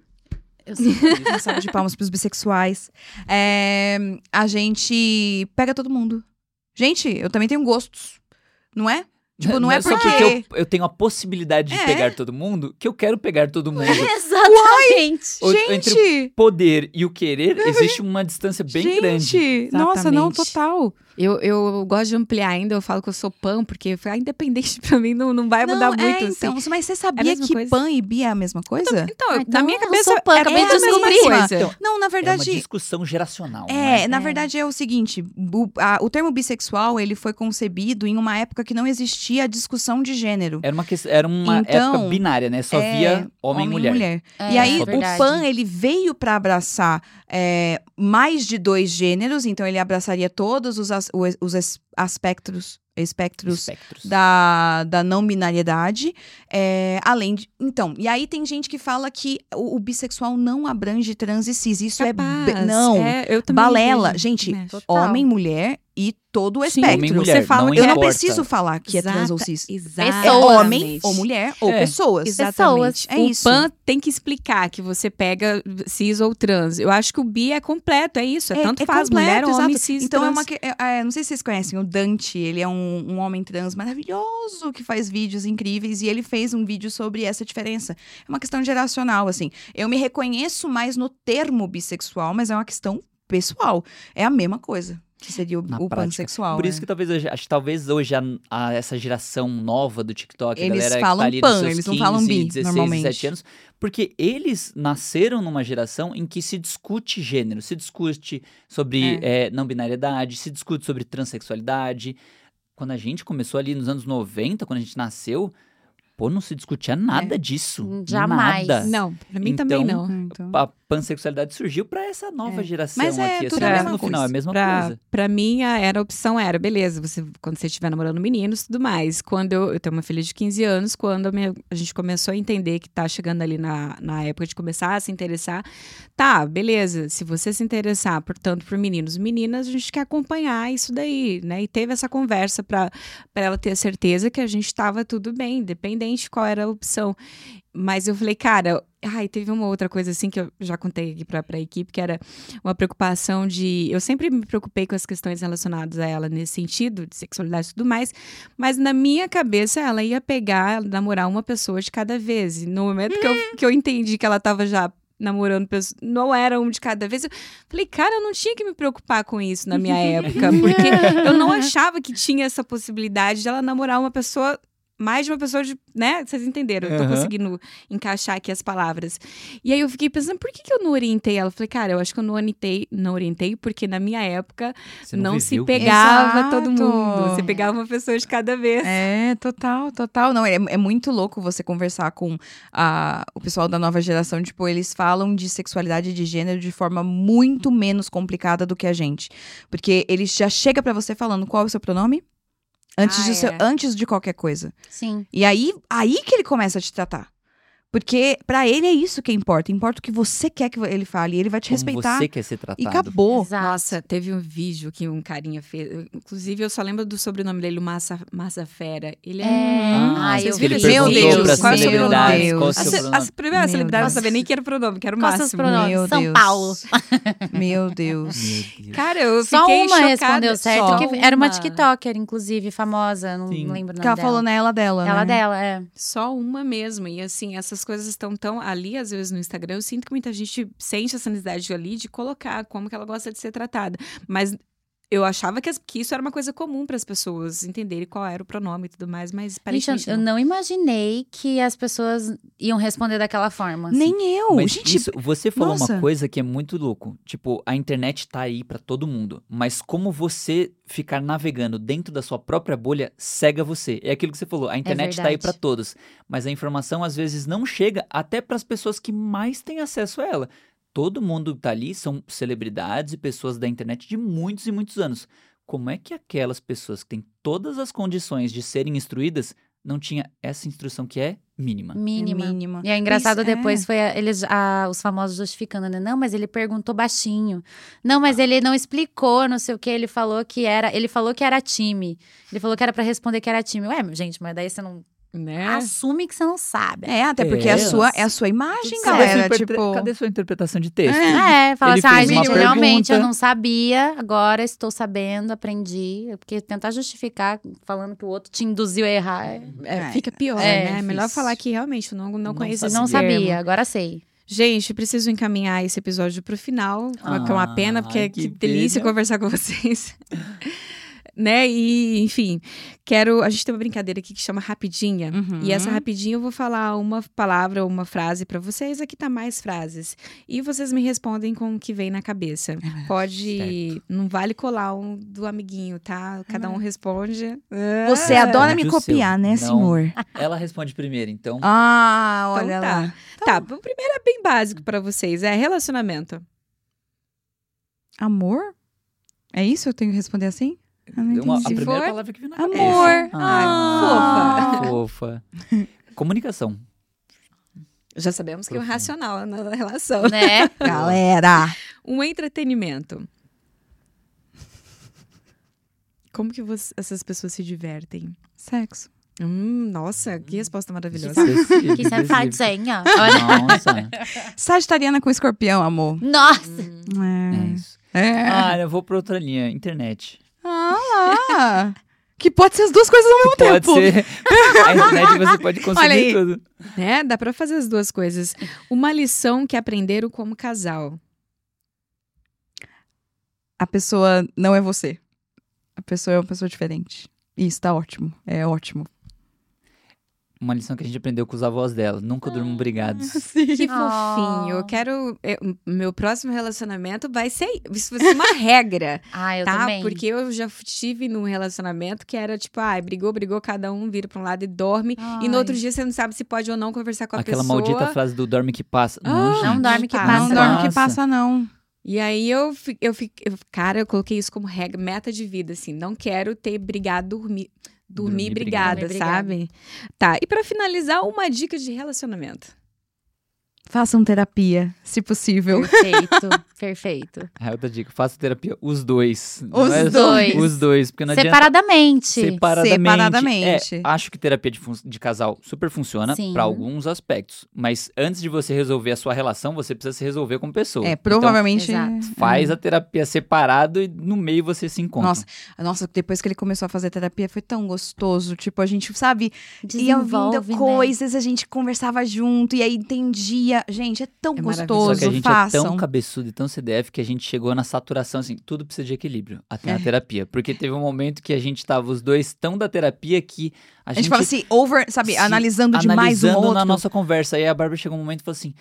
B: Eu sou. [laughs]
D: Uma salva de palmas pros bissexuais. É, a gente pega todo mundo. Gente, eu também tenho gostos. Não é? Tipo, não, é
C: só
D: porque.
C: porque eu, eu tenho a possibilidade de
D: É.
C: pegar todo mundo que eu quero pegar todo mundo. [laughs]
B: Exatamente.
C: O- Entre o
D: Gente!
C: poder e o querer, existe uma distância bem grande.
D: gente! Nossa, não, total.
A: Eu, eu gosto de ampliar ainda, eu falo que eu sou pan, porque ah, independente [laughs] pra mim não, não vai mudar
D: não,
A: muito.
D: é,
A: assim.
D: então, mas você
A: É a
D: sabia
A: mesma
D: que
A: coisa?
D: pan e bi é a mesma coisa?
A: Então,
B: Ah,
A: na
B: então
A: minha
B: eu
A: cabeça
B: sou pan,
A: era
B: acabei
A: a
B: de
A: mesma
B: descobrir.
A: coisa.
C: Então,
D: Não, na
C: é uma
D: verdade.
C: discussão geracional.
D: É,
C: né?
D: na
B: É.
D: verdade é o seguinte, o, a- o termo bissexual, ele foi concebido em uma época que não existia a discussão de gênero.
C: Era uma, era uma
D: Então,
C: época binária, né? Só
D: É,
C: via homem, e mulher.
B: É,
D: e aí,
C: só
D: o. PAN, ele veio para abraçar é, mais de dois gêneros, então ele abraçaria todos os, as- os- aspectos, espectros
C: Espectros.
D: da, da não binariedade, é, além de... Então, e aí tem gente que fala que o, o bissexual não abrange trans e cis, isso é...
A: Capaz.
D: be- Não,
A: É, eu
D: balela.
A: vejo.
D: Gente,
A: É.
B: Total.
D: homem, mulher e todo o
A: Sim.
D: espectro.
C: Homem mulher,
A: Você fala
C: não
A: que
D: Eu não preciso falar que é trans ou
A: Exata-
D: cis. É
A: Exatamente.
D: homem ou mulher ou
C: É.
D: pessoas.
A: Exatamente.
D: É
A: o
D: isso.
A: PAN tem que explicar que você pega cis ou trans. Eu acho que o bi é completo, é isso. É, tanto faz mulher,
D: completo,
A: homem,
D: exato.
A: cis,
D: Então é
A: trans.
D: uma que- é, é, não sei se vocês conhecem o Dante, ele é um, um homem trans maravilhoso que faz vídeos incríveis e ele fez um vídeo sobre essa diferença. É uma questão geracional, assim. Eu me reconheço mais no termo bissexual, mas é uma questão pessoal. É a mesma coisa que seria o, o pansexual.
C: Por
D: é.
C: isso que talvez hoje, acho que talvez hoje a, a- essa geração nova do TikTok, a
D: Eles
C: galera que
D: falam
C: tá ali
D: pan,
C: nos seus
D: eles não
C: 15,
D: falam bi,
C: 16,
D: normalmente.
C: 17 anos, porque eles nasceram numa geração em que se discute gênero, se discute sobre eh, não binariedade, se discute sobre transexualidade. Quando a gente começou ali nos anos 90, quando a gente nasceu, pô, não se discutia nada disso.
B: Jamais.
C: Nada.
A: Não, pra mim também
C: Então,
A: não.
D: Então,
C: A pansexualidade surgiu pra essa nova
D: É.
C: geração
D: Mas é
C: aqui.
D: tudo
C: assim,
A: a
C: mas
A: mesma
C: no final é a
D: coisa.
C: mesma
A: Pra,
C: coisa.
A: pra mim, a, era a opção era, beleza, você, quando você estiver namorando meninos e tudo mais. Quando eu, eu tenho uma filha de 15 anos, quando a, minha- a gente começou a entender que tá chegando ali na, na época de começar a se interessar, tá, beleza, se você se interessar, portanto, por meninos e meninas, a gente quer acompanhar isso daí, né? E teve essa conversa pra pra ela ter a certeza que a gente estava tudo bem, independente qual era a opção. Mas eu falei, cara, ai, teve uma outra coisa assim que eu já contei aqui pra, pra equipe, que era uma preocupação de. Eu sempre me preocupei com as questões relacionadas a ela nesse sentido, de sexualidade e tudo mais, mas na minha cabeça ela ia pegar, namorar uma pessoa de cada vez. E no momento que, eu, que eu entendi que ela tava já namorando pessoas, não era um de cada vez, eu falei, cara, eu não tinha que me preocupar com isso na minha época, porque [laughs] eu não achava que tinha essa possibilidade de ela namorar uma pessoa. Mais de uma pessoa de. né? Vocês entenderam? Eu tô
C: Aham.
A: conseguindo encaixar aqui as palavras. E aí eu fiquei pensando, por que, que eu não orientei ela? Eu falei, cara, eu acho que eu não orientei, não orientei, porque na minha época
C: Você
A: não, se
C: viveu
A: pegava
D: Exato.
A: todo mundo. Você pegava uma pessoa de cada vez.
D: É, total, total. Não, é, é muito louco você conversar com a, o pessoal da nova geração. Tipo, eles falam de sexualidade e de gênero de forma muito menos complicada do que a gente. Porque ele já chega pra você falando qual é o seu pronome? Antes,
A: Ah,
D: de, seu-
A: é.
D: antes de qualquer coisa.
B: Sim.
D: E aí, aí que ele começa a te tratar. Porque pra ele é isso que importa. Importa o que você quer que ele fale. E ele vai te
C: Como
D: respeitar.
C: você quer ser
D: E
C: tratado.
D: acabou.
B: Exato.
A: Nossa, teve um vídeo que um carinha fez. Inclusive, eu só lembro do sobrenome dele, o Massa, Massa Fera. Ele é.
B: É.
C: Ah,
B: Ai,
A: vocês viram esse
D: Meu? Deus,
C: para
A: Qual é o
D: meu
C: celebridades,
D: Deus.
C: qual é o
A: A,
C: seu
A: ce-
C: pronome?
A: a primeira
D: Meu
A: celebridade não sabia nem que era o pronome, que era o
B: Qual seus
A: máximo.
D: Meu
B: São
D: Deus.
B: Paulo. [laughs]
D: Meu Deus.
C: Meu.
A: Cara, eu
B: Só
A: fiquei
B: uma
A: chocada.
B: respondeu certo,
A: Só
B: que era uma
A: uma.
B: TikToker, inclusive, famosa, não
C: Sim.
B: lembro o nome
D: Que ela
B: dela.
D: falou nela dela,
B: Ela
D: né?
B: dela, é.
A: Só uma mesmo. E assim, essas coisas estão tão ali, às vezes, no Instagram. Eu sinto que muita gente sente essa necessidade ali de colocar como que ela gosta de ser tratada. Mas eu achava que, as- que isso era uma coisa comum para as pessoas entenderem qual era o pronome e tudo mais, mas
B: Gente,
A: aparentemente
B: eu
A: não.
B: imaginei que as pessoas iam responder daquela forma. assim.
D: Nem eu.
C: Mas
D: Gente,
C: isso, você falou
D: nossa.
C: uma coisa que é muito louco. Tipo, a internet tá aí pra todo mundo. Mas como você ficar navegando dentro da sua própria bolha cega você. É aquilo que você falou. A internet tá aí pra todos. Mas a informação às vezes não chega até pras pessoas que mais têm acesso a ela. Todo mundo que tá ali são celebridades e pessoas da internet de muitos e muitos anos. Como é que aquelas pessoas que têm todas as condições de serem instruídas não tinha essa instrução que é mínima?
B: Mínima.
D: mínima.
B: E é engraçado
D: Isso, é.
B: depois foi a- eles, a- os famosos justificando, né? Não, mas ele perguntou baixinho. Não, mas ele não explicou, não sei o que. Ele falou que era. Ele falou que era time. Ele falou que era pra responder que era time. Ué, gente, mas daí você não
A: Né?
B: assume que você não sabe.
D: É, até porque é, a
C: É.
D: sua, é a sua imagem,
C: Cadê,
D: galera.
C: sua interpre-
D: Tipo,
C: cadê sua interpretação de texto?
B: É, fala
C: Ele
B: assim, ah, gente, realmente eu não sabia, agora estou sabendo, aprendi. Porque tentar justificar falando que o outro te induziu a errar. é-
A: É,
D: É.
A: fica pior,
B: É,
A: né? É melhor falar que realmente eu não, não,
C: Não
A: conheço
C: sabia.
B: Não
A: termo.
B: sabia, agora sei.
A: Gente, preciso encaminhar esse episódio pro final, que é uma
C: Ah,
A: pena, porque
C: que
A: que delícia conversar com [laughs] vocês. Né? E, enfim, quero. A gente tem uma brincadeira aqui que chama Rapidinha.
D: Uhum.
A: E essa rapidinha eu vou falar uma palavra ou uma frase pra vocês. Aqui tá mais frases. E vocês me respondem com o que vem na cabeça. Pode. Não vale colar um do amiguinho, tá? Cada um responde.
D: Você
A: Ah,
D: adora me copiar, né,
C: Não.
D: senhor? [laughs]
C: Ela responde primeiro, então.
D: Ah,
A: Então
D: olha
A: tá.
D: lá.
A: Tá, o primeiro é bem básico pra vocês. É relacionamento.
D: Amor? É isso? Eu tenho que responder assim? Eu não
C: Uma- a primeira
A: for,
C: palavra que vem na
D: amor.
C: cabeça.
A: Ah,
C: fofa. [laughs] Comunicação.
A: Já sabemos que é o racional na relação.
B: Né? [laughs]
D: Galera!
A: Um entretenimento. Como que você- essas pessoas se divertem?
D: Sexo.
A: Hum, nossa, que resposta maravilhosa.
B: Que
C: específico.
B: senha. Olha.
C: Nossa. [laughs]
D: Sagitariana com escorpião, amor.
B: Nossa!
C: É isso.
D: É. é.
C: Ah, eu vou pra outra linha. Internet.
D: Ah, que pode ser as duas coisas ao mesmo
C: Pode
D: tempo.
C: ser. [laughs] A internet você pode [laughs] conseguir tudo.
A: Né? Dá pra fazer as duas coisas. Uma lição que aprenderam como casal.
D: A pessoa não é você. A pessoa é uma pessoa diferente. Isso tá ótimo. É ótimo.
C: Uma lição que a gente aprendeu com os avós dela. Nunca durmam brigados. [laughs]
A: Que
B: Oh.
A: fofinho. Eu quero. eu- meu próximo relacionamento vai ser. Isso vai ser uma [laughs] regra.
B: Ah, eu
A: tá?
B: também.
A: Porque eu já estive num relacionamento que era tipo, ah, brigou, brigou, cada um vira pra um lado e dorme. E no
B: Ai.
A: outro dia você não sabe se pode ou não conversar com a
C: Aquela
A: pessoa.
C: maldita frase do dorme que passa.
A: Ah,
C: não,
B: não dorme que passa.
D: Não dorme que passa, não.
A: E aí eu, eu, eu- cara, eu coloquei isso como regra, meta de vida, assim. Não quero ter brigado, dormir, dormir,
C: Dormir
A: brigada,
B: brigada.
A: sabe? Tá, e pra finalizar, uma dica de relacionamento.
D: Façam terapia, se possível.
B: Perfeito, [laughs] perfeito.
C: Ah, outra dica. Faça terapia os dois. Não
D: Os
C: é-
B: dois.
C: Os dois. Porque não adianta...
B: Separadamente.
C: Separadamente.
D: Separadamente.
C: É, acho que terapia de, fun- de casal super funciona pra alguns aspectos. Mas antes de você resolver a sua relação, você precisa se resolver como pessoa.
D: É,
C: Então,
D: provavelmente.
B: Exato.
C: faz a terapia separado e no meio você se encontra.
D: Nossa, Nossa, depois que ele começou a fazer terapia foi tão gostoso. Tipo, a gente, sabe, ia ouvindo
B: né?
D: coisas, a gente conversava junto e aí entendia. Gente, é tão
A: É
D: gostoso.
C: Só que a gente
D: façam.
C: é tão cabeçudo e tão CDF que a gente chegou na saturação, assim, tudo precisa de equilíbrio, até
D: É.
C: na terapia. Porque teve um momento que a gente tava os dois tão da terapia que a,
D: A gente fala assim, over, sabe, analisando demais um
C: analisando
D: outro.
C: na nossa conversa. Aí a Bárbara chegou um momento e falou assim: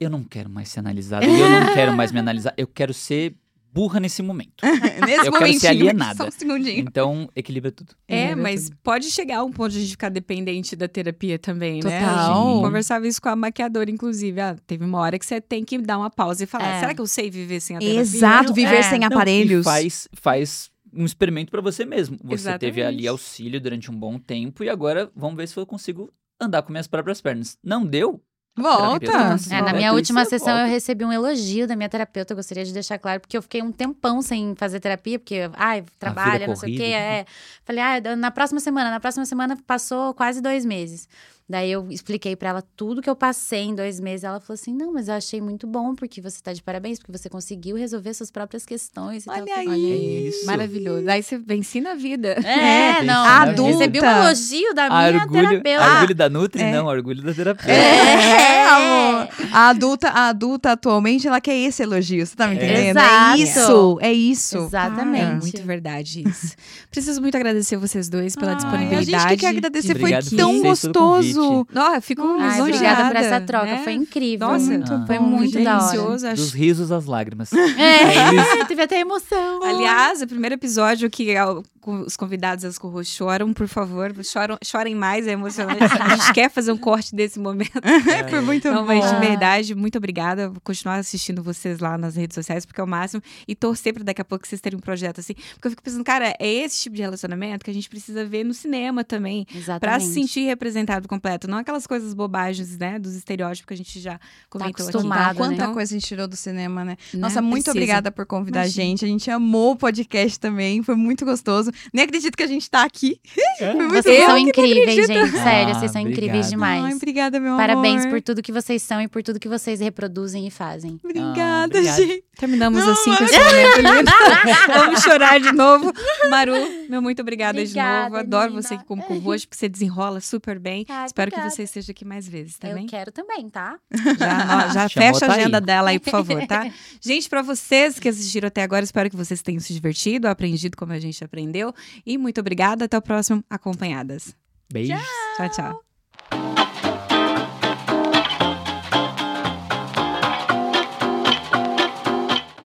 C: Eu não quero mais ser analisada, [laughs] eu não quero mais me analisar, eu quero ser burra nesse momento. [laughs]
D: Nesse
C: Eu quero ser alienada.
D: Só um segundinho.
C: Então, equilibra tudo.
A: É,
D: É,
A: mas pode chegar a um ponto de a gente ficar dependente da terapia também, né?
D: Total.
A: Gente
C: Sim.
A: conversava isso com a maquiadora, inclusive. Ah, teve uma hora que você tem que dar uma pausa e falar:
B: É.
A: será que eu sei viver sem a terapia?
D: Exato, viver
B: É.
D: sem
C: Não,
D: aparelhos.
C: e faz, faz um experimento pra você mesmo. Você teve
A: Exatamente.
C: ali auxílio durante um bom tempo e agora vamos ver se eu consigo andar com minhas próprias pernas. Não deu?
D: Volta.
B: É, na minha última
C: você
B: sessão eu
C: volta.
B: recebi um elogio da minha terapeuta, eu gostaria de deixar claro, porque eu fiquei um tempão sem fazer terapia, porque, ai, trabalha, não sei o quê,
C: corrida.
B: é. Falei, ah, na próxima semana, na próxima semana passou quase dois meses. Daí eu expliquei pra ela tudo que eu passei em dois meses. Ela falou assim: não, mas eu achei muito bom, porque você tá de parabéns, porque você conseguiu resolver suas próprias questões. e
D: Olha
B: tal.
D: aí.
A: Olha
C: É isso.
A: Maravilhoso. Aí você venci na vida.
B: É, [laughs]
C: É,
B: não.
C: a
B: Recebi um
D: adulta.
B: elogio da
C: A
B: minha
C: orgulho,
B: terapeuta.
C: orgulho da Nutri,
D: É.
C: não, orgulho da terapeuta.
D: É, amor. A adulta, a adulta atualmente, ela quer esse elogio. Você tá me entendendo?
B: Exato.
D: É isso, é isso.
B: Exatamente.
A: É muito verdade isso. Preciso muito agradecer vocês dois pela
D: Ai,
A: disponibilidade.
D: A gente que quer agradecer,
C: Obrigado
D: foi tão gostoso.
A: Ó, eu fico
B: Ai,
A: lisonjeada,
B: obrigada por essa troca.
A: né?
B: Foi incrível.
A: Nossa,
B: muito
C: Ah.
B: Foi
A: bom,
B: muito da hora.
A: delicioso. acho-
C: Dos risos às lágrimas. [laughs]
B: É, [laughs] teve até emoção.
A: Aliás, o primeiro episódio que com- os convidados as co choram, por favor, choram, chorem mais, é emocionante. [laughs] A gente quer fazer um corte desse momento.
D: Foi muito
A: Então,
D: bom.
A: mas de verdade, muito obrigada. Vou continuar assistindo vocês lá nas redes sociais, porque é o máximo. E torcer pra daqui a pouco vocês terem um projeto assim. Porque eu fico pensando, cara, é esse tipo de relacionamento que a gente precisa ver no cinema também. Pra
B: Exatamente.
A: se sentir representado completo. Não aquelas coisas bobagens, né? Dos estereótipos que a gente já comentou aqui.
B: acostumado,
A: Então,
B: né?
D: Quanta coisa a gente tirou do cinema, né?
A: né,
D: Nossa, muito
A: precisa.
D: obrigada por convidar
A: Imagina.
D: a gente. A gente amou o podcast também, foi muito gostoso. Nem acredito que a gente tá aqui. Foi muito
B: Vocês
D: bom.
B: são incríveis, gente. Sério,
C: Ah,
B: vocês são incríveis
C: obrigado.
B: demais.
D: Ai, obrigada, meu
B: Parabéns
D: amor.
B: por tudo que vocês são e por tudo que vocês reproduzem e fazem.
D: Obrigada,
C: obrigado.
D: gente.
A: Terminamos
D: Não,
A: assim com esse [laughs] momento. Vamos chorar de novo. Maru, meu muito obrigada, de
B: Obrigada,
A: novo. Adoro
B: menina.
A: você aqui como convosco, porque você desenrola super bem.
B: Ai,
A: Espero que você esteja aqui mais vezes, tá
B: Eu
A: bem?
B: quero também, tá?
A: Já, ó, [laughs] já fecha a
C: tá aí.
A: agenda dela aí, por favor, tá? [laughs] Gente, pra vocês que assistiram até agora, espero que vocês tenham se divertido, aprendido como a gente aprendeu. E muito obrigada. Até o próximo Acompanhadas.
C: Beijos.
A: Tchau, tchau.